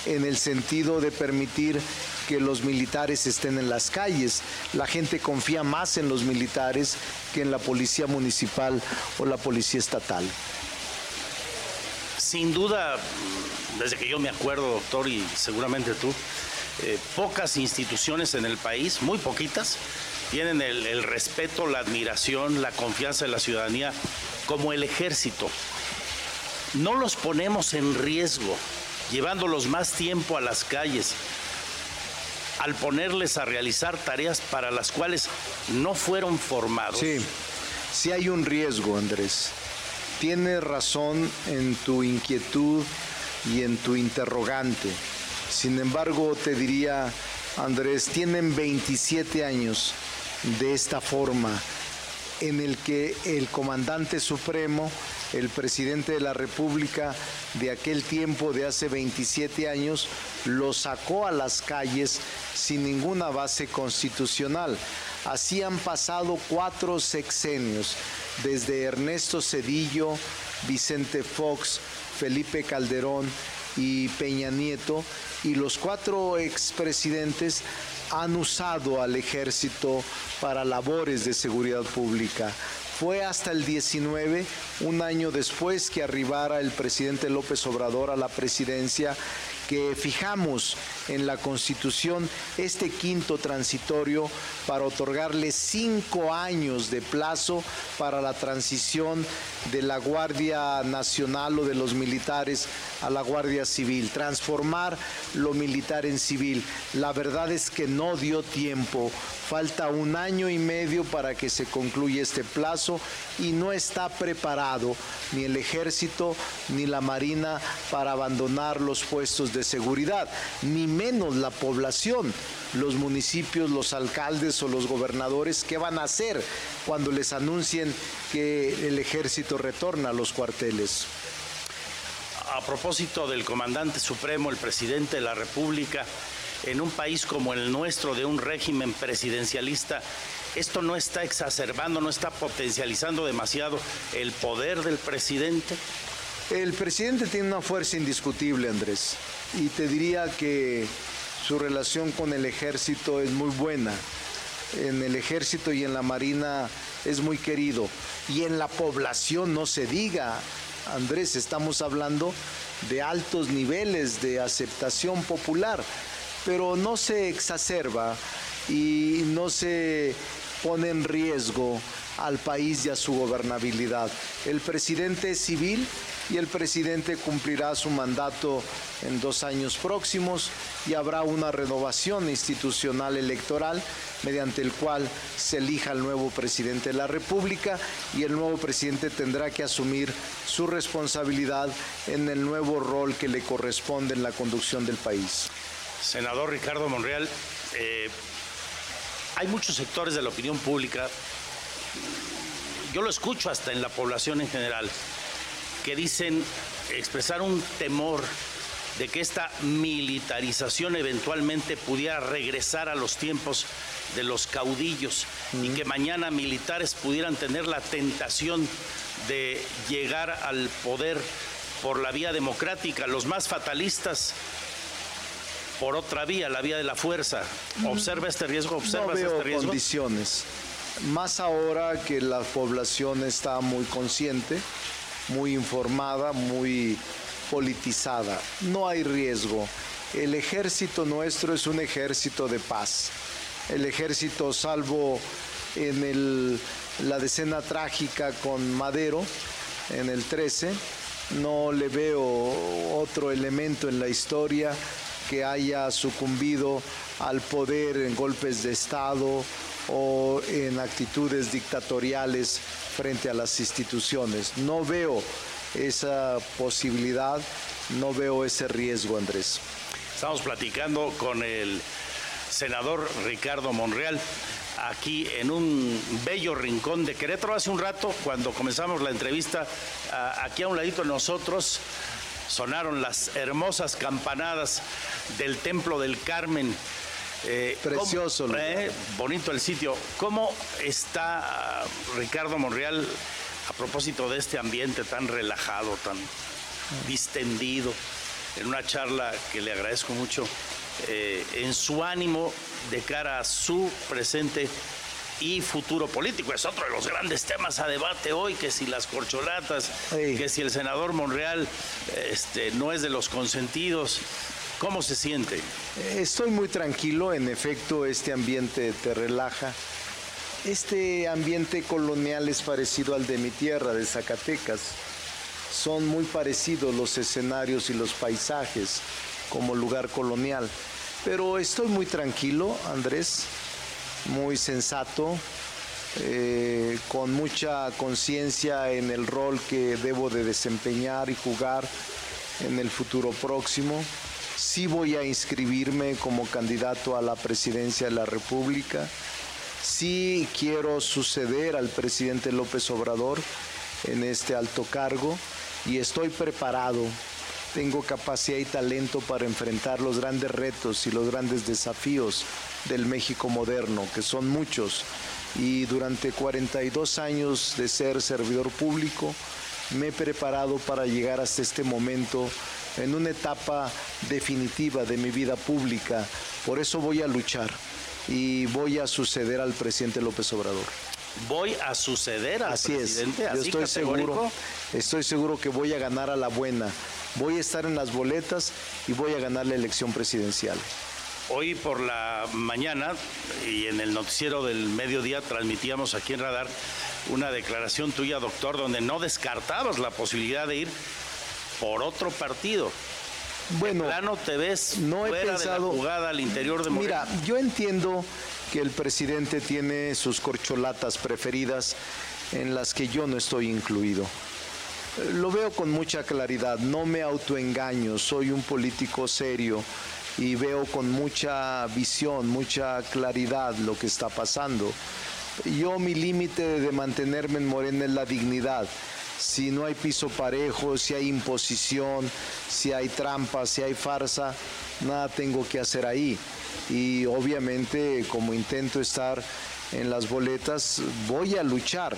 en el sentido de permitir que los militares estén en las calles. La gente confía más en los militares que en la policía municipal o la policía estatal. Sin duda, desde que yo me acuerdo, doctor, y seguramente tú, eh, pocas instituciones en el país, muy poquitas, tienen el, el respeto, la admiración, la confianza de la ciudadanía como el ejército. No los ponemos en riesgo, llevándolos más tiempo a las calles, al ponerles a realizar tareas para las cuales no fueron formados. Sí, sí hay un riesgo, Andrés. Tienes razón en tu inquietud y en tu interrogante. Sin embargo, te diría, Andrés, tienen 27 años de esta forma en el que el comandante supremo, el presidente de la República de aquel tiempo, de hace 27 años, lo sacó a las calles sin ninguna base constitucional. Así han pasado cuatro sexenios, desde Ernesto Cedillo, Vicente Fox, Felipe Calderón y Peña Nieto, y los cuatro expresidentes han usado al ejército para labores de seguridad pública. Fue hasta el 19, un año después que arribara el presidente López Obrador a la presidencia, que fijamos en la Constitución este quinto transitorio para otorgarle cinco años de plazo para la transición de la Guardia Nacional o de los militares a la Guardia Civil, transformar lo militar en civil. La verdad es que no dio tiempo, falta un año y medio para que se concluya este plazo y no está preparado ni el ejército ni la marina para abandonar los puestos de seguridad, ni menos la población, los municipios, los alcaldes o los gobernadores, ¿qué van a hacer cuando les anuncien que el ejército retorna a los cuarteles? A propósito del comandante supremo, el presidente de la República, en un país como el nuestro, de un régimen presidencialista, ¿esto no está exacerbando, no está potencializando demasiado el poder del presidente? El presidente tiene una fuerza indiscutible, Andrés, y te diría que su relación con el ejército es muy buena. En el ejército y en la marina es muy querido. Y en la población no se diga, Andrés, estamos hablando de altos niveles de aceptación popular, pero no se exacerba y no se pone en riesgo al país y a su gobernabilidad. El presidente es civil y el presidente cumplirá su mandato en dos años próximos y habrá una renovación institucional electoral mediante el cual se elija el nuevo presidente de la República y el nuevo presidente tendrá que asumir su responsabilidad en el nuevo rol que le corresponde en la conducción del país. Senador Ricardo Monreal, eh, hay muchos sectores de la opinión pública, yo lo escucho hasta en la población en general, que dicen expresar un temor de que esta militarización eventualmente pudiera regresar a los tiempos de los caudillos y que mañana militares pudieran tener la tentación de llegar al poder por la vía democrática. Los más fatalistas por otra vía, la vía de la fuerza. ¿Observa este riesgo? ¿Observa no veo este riesgo? condiciones. Más ahora que la población está muy consciente, muy informada, muy politizada. No hay riesgo. El ejército nuestro es un ejército de paz. El ejército, salvo en la decena trágica con Madero, en el 13, no le veo otro elemento en la historia que haya sucumbido al poder en golpes de Estado o en actitudes dictatoriales frente a las instituciones. No veo esa posibilidad, no veo ese riesgo, Andrés. Estamos platicando con el senador Ricardo Monreal. aquí en un bello rincón de Querétaro. Hace un rato, cuando comenzamos la entrevista, aquí a un ladito de nosotros sonaron las hermosas campanadas del Templo del Carmen. Eh, Precioso. Eh, bonito el sitio. ¿Cómo está Ricardo Monreal a propósito de este ambiente tan relajado, tan distendido? En una charla que le agradezco mucho, eh, en su ánimo de cara a su presente y futuro político. Es otro de los grandes temas a debate hoy, que si las corcholatas, que si el senador Monreal este, no es de los consentidos. ¿Cómo se siente? Estoy muy tranquilo, en efecto este ambiente te relaja. Este ambiente colonial es parecido al de mi tierra, de Zacatecas. Son muy parecidos los escenarios y los paisajes como lugar colonial. Pero estoy muy tranquilo, Andrés muy sensato, eh, con mucha conciencia en el rol que debo de desempeñar y jugar en el futuro próximo. Sí voy a inscribirme como candidato a la presidencia de la República. Sí quiero suceder al presidente López Obrador en este alto cargo y estoy preparado. Tengo capacidad y talento para enfrentar los grandes retos y los grandes desafíos del México moderno, que son muchos. Y durante 42 años de ser servidor público, me he preparado para llegar hasta este momento en una etapa definitiva de mi vida pública. Por eso voy a luchar y voy a suceder al presidente López Obrador. Voy a suceder al Así presidente. Es. Yo estoy seguro, estoy seguro que voy a ganar a la buena. Voy a estar en las boletas y voy a ganar la elección presidencial. Hoy por la mañana y en el noticiero del mediodía transmitíamos aquí en Radar una declaración tuya, doctor, donde no descartabas la posibilidad de ir por otro partido. Bueno, plano te ves no he pensado, de la jugada al interior de Morena. Mira, yo entiendo que el presidente tiene sus corcholatas preferidas en las que yo no estoy incluido. Lo veo con mucha claridad, no me autoengaño, soy un político serio y veo con mucha visión, mucha claridad lo que está pasando. Yo mi límite de mantenerme en Morena es la dignidad. Si no hay piso parejo, si hay imposición, si hay trampa, si hay farsa, nada tengo que hacer ahí. Y obviamente como intento estar en las boletas, voy a luchar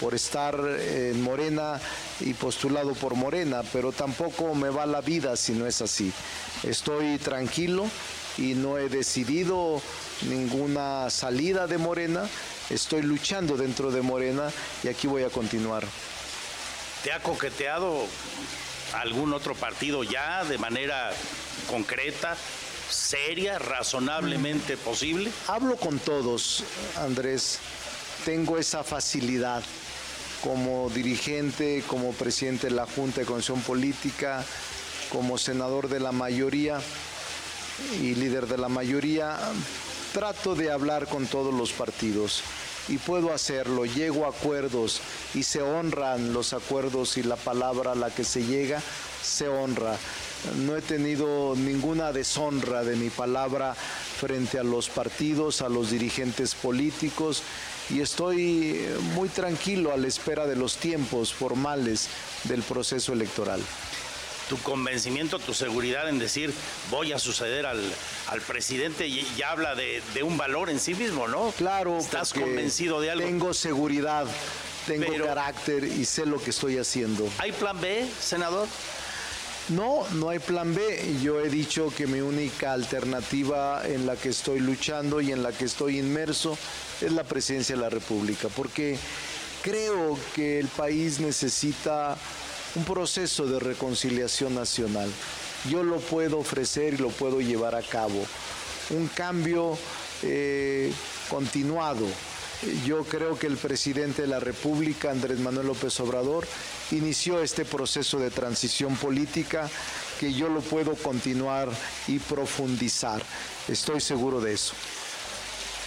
por estar en Morena y postulado por Morena, pero tampoco me va la vida si no es así. Estoy tranquilo y no he decidido ninguna salida de Morena, estoy luchando dentro de Morena y aquí voy a continuar. ¿Te ha coqueteado algún otro partido ya de manera concreta? seria, razonablemente posible? Hablo con todos, Andrés. Tengo esa facilidad como dirigente, como presidente de la Junta de Comisión Política, como senador de la mayoría y líder de la mayoría, trato de hablar con todos los partidos y puedo hacerlo, llego a acuerdos y se honran los acuerdos y la palabra a la que se llega se honra. No he tenido ninguna deshonra de mi palabra frente a los partidos, a los dirigentes políticos y estoy muy tranquilo a la espera de los tiempos formales del proceso electoral tu convencimiento, tu seguridad en decir voy a suceder al, presidente y ya habla de, un valor en sí mismo, ¿no? Claro. Estás convencido de algo. Tengo seguridad, tengo carácter y sé lo que estoy haciendo. ¿Hay plan B, senador? No, no hay plan B. Yo he dicho que mi única alternativa en la que estoy luchando y en la que estoy inmerso es la presidencia de la República, porque creo que el país necesita un proceso de reconciliación nacional. Yo lo puedo ofrecer y lo puedo llevar a cabo. Un cambio eh, continuado. Yo creo que el presidente de la República, Andrés Manuel López Obrador, inició este proceso de transición política que yo lo puedo continuar y profundizar. Estoy seguro de eso.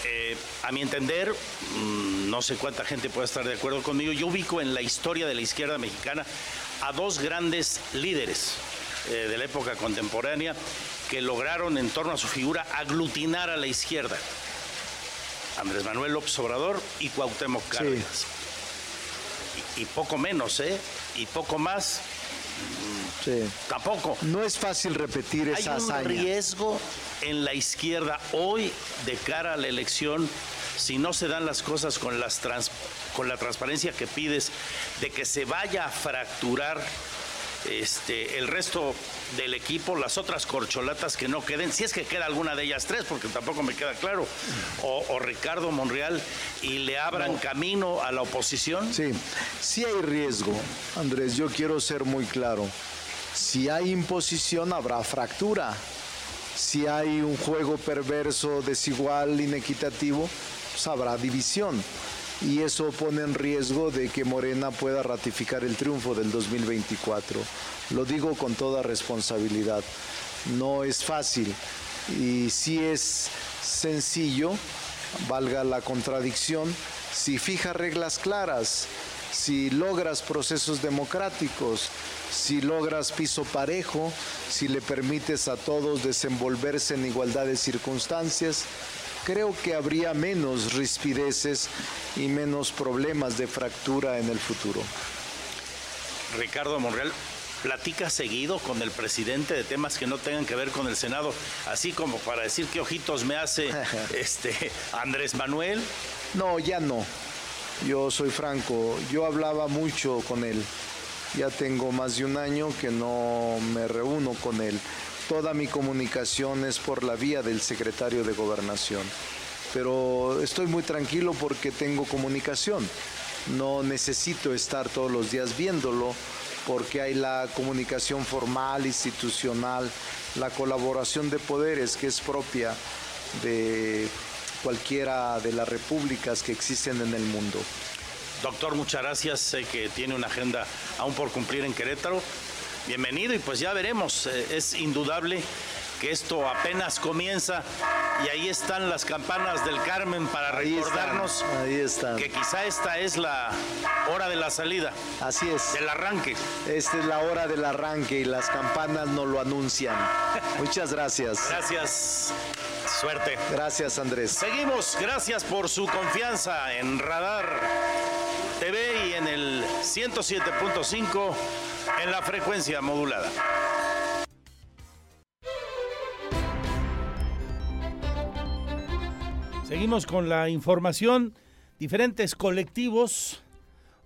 Eh, a mi entender, mm, no sé cuánta gente puede estar de acuerdo conmigo, yo ubico en la historia de la izquierda mexicana a dos grandes líderes eh, de la época contemporánea que lograron en torno a su figura aglutinar a la izquierda. Andrés Manuel López Obrador y Cuauhtémoc Cárdenas. Y, y poco menos, ¿eh? Y poco más. Sí. Tampoco. No es fácil repetir Hay esa un hazaña. riesgo en la izquierda hoy de cara a la elección si no se dan las cosas con, las trans- con la transparencia que pides, de que se vaya a fracturar este, el resto del equipo, las otras corcholatas que no queden, si es que queda alguna de ellas tres, porque tampoco me queda claro, o, o Ricardo Monreal, y le abran camino a la oposición. Sí, sí hay riesgo, Andrés, yo quiero ser muy claro. Si hay imposición, habrá fractura. Si hay un juego perverso, desigual, inequitativo, pues habrá división. Y eso pone en riesgo de que Morena pueda ratificar el triunfo del 2024. Lo digo con toda responsabilidad. No es fácil y sí es sencillo, valga la contradicción, si fija reglas claras, si logras procesos democráticos, si logras piso parejo, si le permites a todos desenvolverse en igualdad de circunstancias, creo que habría menos rispideces y menos problemas de fractura en el futuro. Ricardo Monreal platica seguido con el presidente de temas que no tengan que ver con el Senado, así como para decir qué ojitos me hace este Andrés Manuel. No, ya no. Yo soy franco, yo hablaba mucho con él. Ya tengo más de un año que no me reúno con él. Toda mi comunicación es por la vía del secretario de gobernación. Pero estoy muy tranquilo porque tengo comunicación. No necesito estar todos los días viéndolo porque hay la comunicación formal, institucional, la colaboración de poderes que es propia de cualquiera de las repúblicas que existen en el mundo. Doctor, muchas gracias. Sé que tiene una agenda aún por cumplir en Querétaro. Bienvenido y pues ya veremos. Eh, Es indudable que esto apenas comienza y ahí están las campanas del Carmen para Ahí están, recordarnos ahí están. que quizá esta es la hora de la salida. Así es. Del arranque. Esta es la hora del arranque y las campanas nos lo anuncian. Muchas gracias. Gracias. Suerte. Gracias, Andrés. Seguimos. Gracias por su confianza en Radar TV y en el 107.5 en la frecuencia modulada. Seguimos con la información. Diferentes colectivos,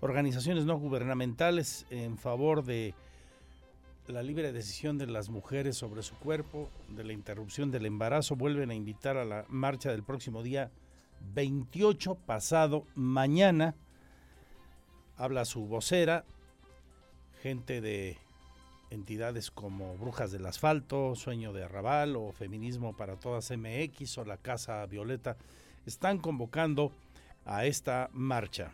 organizaciones no gubernamentales en favor de la libre decisión de las mujeres sobre su cuerpo, de la interrupción del embarazo, vuelven a invitar a la marcha del próximo día 28, pasado mañana. Habla su vocera, gente de entidades como Brujas del Asfalto, Sueño de Arrabal o Feminismo para Todas MX o la Casa Violeta están convocando a esta marcha.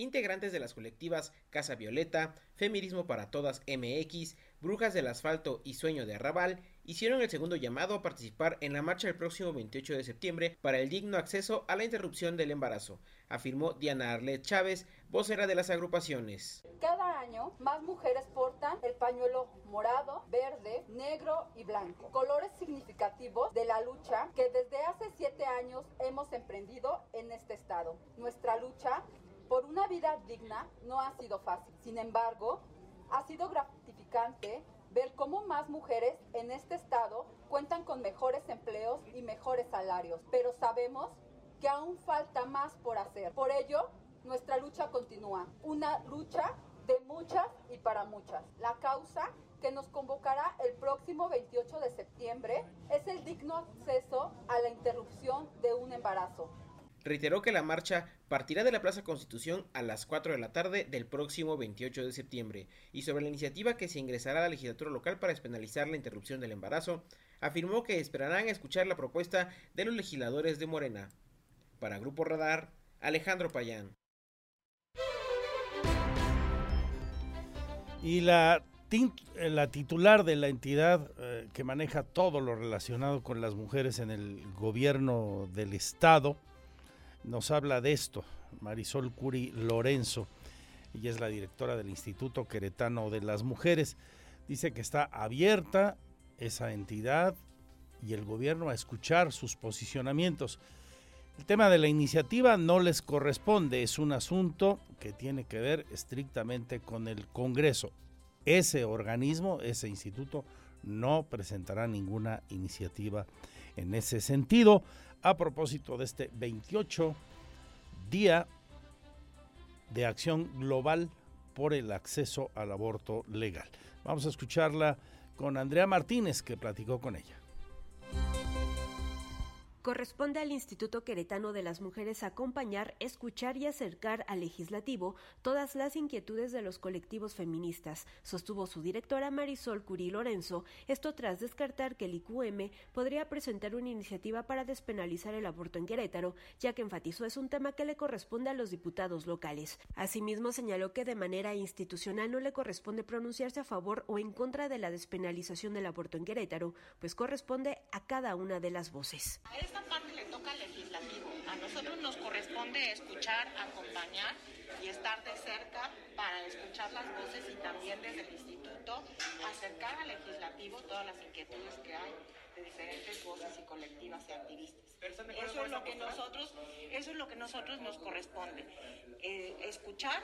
Integrantes de las colectivas Casa Violeta, Feminismo para Todas MX, Brujas del Asfalto y Sueño de Arrabal hicieron el segundo llamado a participar en la marcha el próximo 28 de septiembre para el digno acceso a la interrupción del embarazo, afirmó Diana Arlet Chávez, vocera de las agrupaciones. Cada año más mujeres portan el pañuelo morado, verde, negro y blanco, colores significativos de la lucha que desde hace siete años hemos emprendido en este estado. Nuestra lucha por una vida digna no ha sido fácil. Sin embargo, ha sido gratificante ver cómo más mujeres en este estado cuentan con mejores empleos y mejores salarios, pero sabemos que aún falta más por hacer. Por ello, nuestra lucha continúa, una lucha de muchas y para muchas. La causa que nos convocará el próximo 28 de septiembre es el digno acceso a la interrupción de un embarazo. Reiteró que la marcha partirá de la Plaza Constitución a las 4 de la tarde del próximo 28 de septiembre y sobre la iniciativa que se ingresará a la legislatura local para despenalizar la interrupción del embarazo, afirmó que esperarán escuchar la propuesta de los legisladores de Morena. Para Grupo Radar, Alejandro Payán. Y la, titular de la entidad eh, que maneja todo lo relacionado con las mujeres en el gobierno del Estado nos habla de esto, Marisol Curi Lorenzo. Ella es la directora del Instituto Queretano de las Mujeres. Dice que está abierta esa entidad y el gobierno a escuchar sus posicionamientos. El tema de la iniciativa no les corresponde, es un asunto que tiene que ver estrictamente con el Congreso. Ese organismo, ese instituto, no presentará ninguna iniciativa en ese sentido. A propósito de este 28 día de acción global por el acceso al aborto legal. Vamos a escucharla con Andrea Martínez, que platicó con ella corresponde al Instituto Queretano de las Mujeres acompañar, escuchar y acercar al legislativo todas las inquietudes de los colectivos feministas, sostuvo su directora Marisol Curí Lorenzo, esto tras descartar que el IQM podría presentar una iniciativa para despenalizar el aborto en Querétaro, ya que enfatizó es un tema que le corresponde a los diputados locales. Asimismo, señaló que de manera institucional no le corresponde pronunciarse a favor o en contra de la despenalización del aborto en Querétaro, pues corresponde a cada una de las voces parte le toca al legislativo. A nosotros nos corresponde escuchar, acompañar y estar de cerca para escuchar las voces y también desde el instituto acercar al legislativo todas las inquietudes que hay de diferentes voces y colectivas y activistas. Eso es lo que nosotros, eso es lo que nosotros nos corresponde, eh, escuchar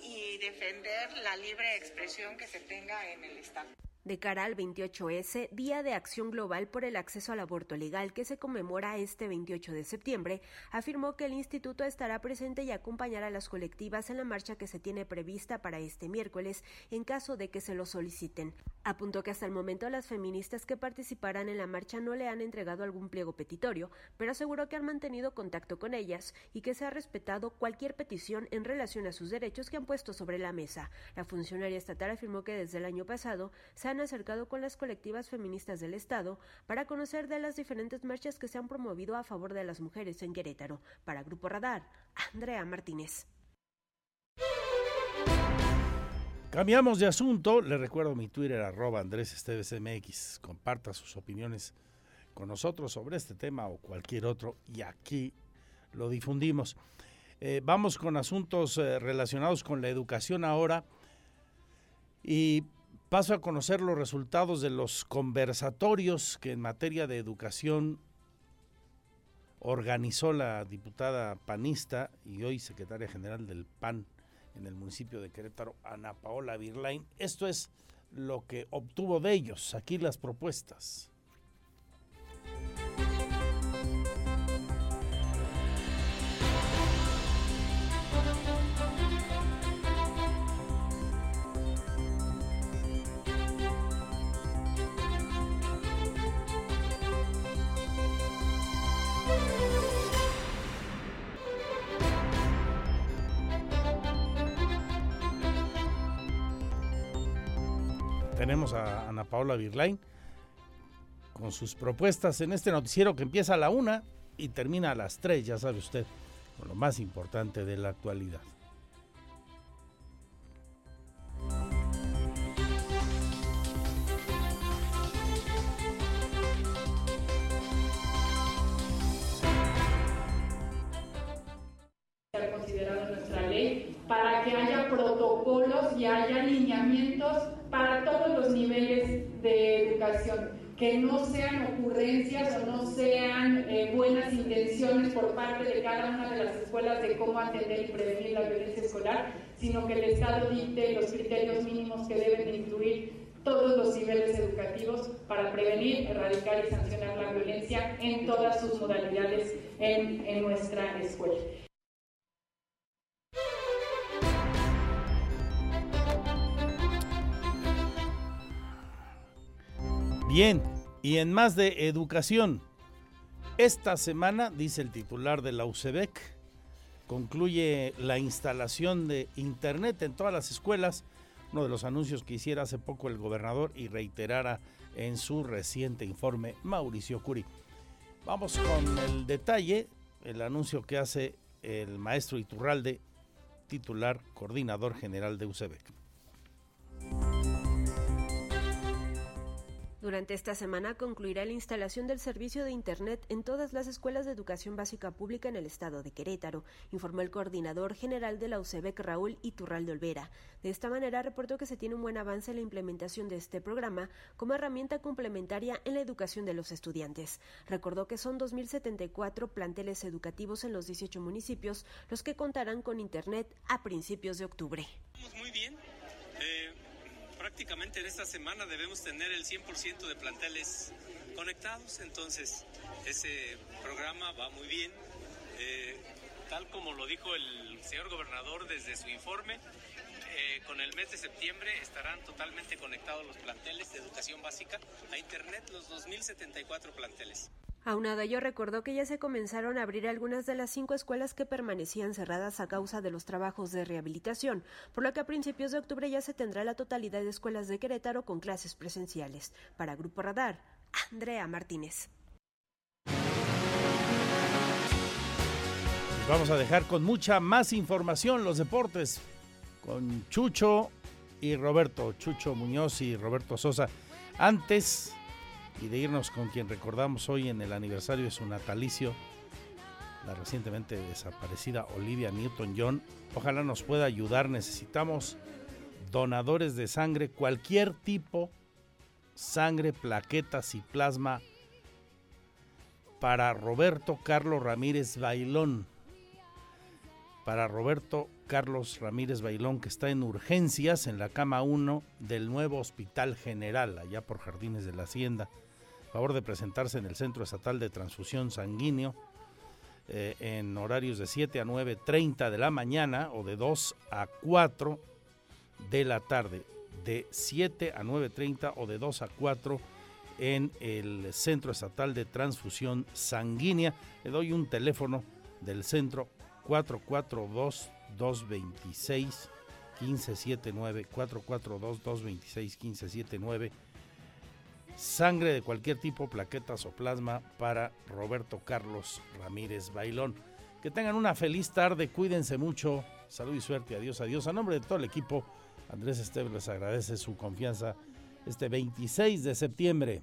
y defender la libre expresión que se tenga en el Estado de cara al 28S, Día de Acción Global por el Acceso al Aborto Legal, que se conmemora este 28 de septiembre, afirmó que el instituto estará presente y acompañará a las colectivas en la marcha que se tiene prevista para este miércoles en caso de que se lo soliciten. Apuntó que hasta el momento las feministas que participarán en la marcha no le han entregado algún pliego petitorio, pero aseguró que han mantenido contacto con ellas y que se ha respetado cualquier petición en relación a sus derechos que han puesto sobre la mesa. La funcionaria estatal afirmó que desde el año pasado se acercado con las colectivas feministas del Estado para conocer de las diferentes marchas que se han promovido a favor de las mujeres en Querétaro. Para Grupo Radar, Andrea Martínez. Cambiamos de asunto. Le recuerdo mi Twitter, arroba Andrés MX. Comparta sus opiniones con nosotros sobre este tema o cualquier otro y aquí lo difundimos. Eh, vamos con asuntos eh, relacionados con la educación ahora y paso a conocer los resultados de los conversatorios que en materia de educación organizó la diputada panista y hoy secretaria general del PAN, en el municipio de Querétaro, Ana Paola Virlain. Esto es lo que obtuvo de ellos. Aquí las propuestas. Tenemos a Ana Paula Virlain con sus propuestas en este noticiero que empieza a la una y termina a las tres, ya sabe usted, con lo más importante de la actualidad. considerado nuestra ley para que haya protocolos y haya lineamientos para todos los niveles de educación, que no sean ocurrencias o no sean eh, buenas intenciones por parte de cada una de las escuelas de cómo atender y prevenir la violencia escolar, sino que el Estado dicte los criterios mínimos que deben incluir todos los niveles educativos para prevenir, erradicar y sancionar la violencia en todas sus modalidades en, en nuestra escuela. Bien, y en más de educación, esta semana, dice el titular de la UCEBEC, concluye la instalación de Internet en todas las escuelas, uno de los anuncios que hiciera hace poco el gobernador y reiterara en su reciente informe Mauricio Curi. Vamos con el detalle, el anuncio que hace el maestro Iturralde, titular coordinador general de UCEBEC. Durante esta semana concluirá la instalación del servicio de Internet en todas las escuelas de educación básica pública en el estado de Querétaro, informó el coordinador general de la UCEBEC Raúl Iturralde Olvera. De esta manera reportó que se tiene un buen avance en la implementación de este programa como herramienta complementaria en la educación de los estudiantes. Recordó que son 2.074 planteles educativos en los 18 municipios los que contarán con Internet a principios de octubre. Prácticamente en esta semana debemos tener el 100% de planteles conectados, entonces ese programa va muy bien. Eh, tal como lo dijo el señor gobernador desde su informe, eh, con el mes de septiembre estarán totalmente conectados los planteles de educación básica a Internet, los 2.074 planteles. Aunado ello, recordó que ya se comenzaron a abrir algunas de las cinco escuelas que permanecían cerradas a causa de los trabajos de rehabilitación, por lo que a principios de octubre ya se tendrá la totalidad de escuelas de Querétaro con clases presenciales. Para Grupo Radar, Andrea Martínez. Vamos a dejar con mucha más información los deportes con Chucho y Roberto, Chucho Muñoz y Roberto Sosa. Antes y de irnos con quien recordamos hoy en el aniversario de su natalicio, la recientemente desaparecida Olivia Newton-John. Ojalá nos pueda ayudar. Necesitamos donadores de sangre, cualquier tipo, sangre, plaquetas y plasma para Roberto Carlos Ramírez Bailón. Para Roberto Carlos Ramírez Bailón, que está en urgencias en la cama 1 del nuevo Hospital General, allá por Jardines de la Hacienda favor de presentarse en el Centro Estatal de Transfusión Sanguíneo eh, en horarios de 7 a 9.30 de la mañana o de 2 a 4 de la tarde. De 7 a 9.30 o de 2 a 4 en el Centro Estatal de Transfusión Sanguínea. Le doy un teléfono del centro 442 226 sangre de cualquier tipo, plaquetas o plasma para Roberto Carlos Ramírez Bailón. Que tengan una feliz tarde, cuídense mucho, salud y suerte, adiós, adiós. A nombre de todo el equipo, Andrés Esteves les agradece su confianza este 26 de septiembre.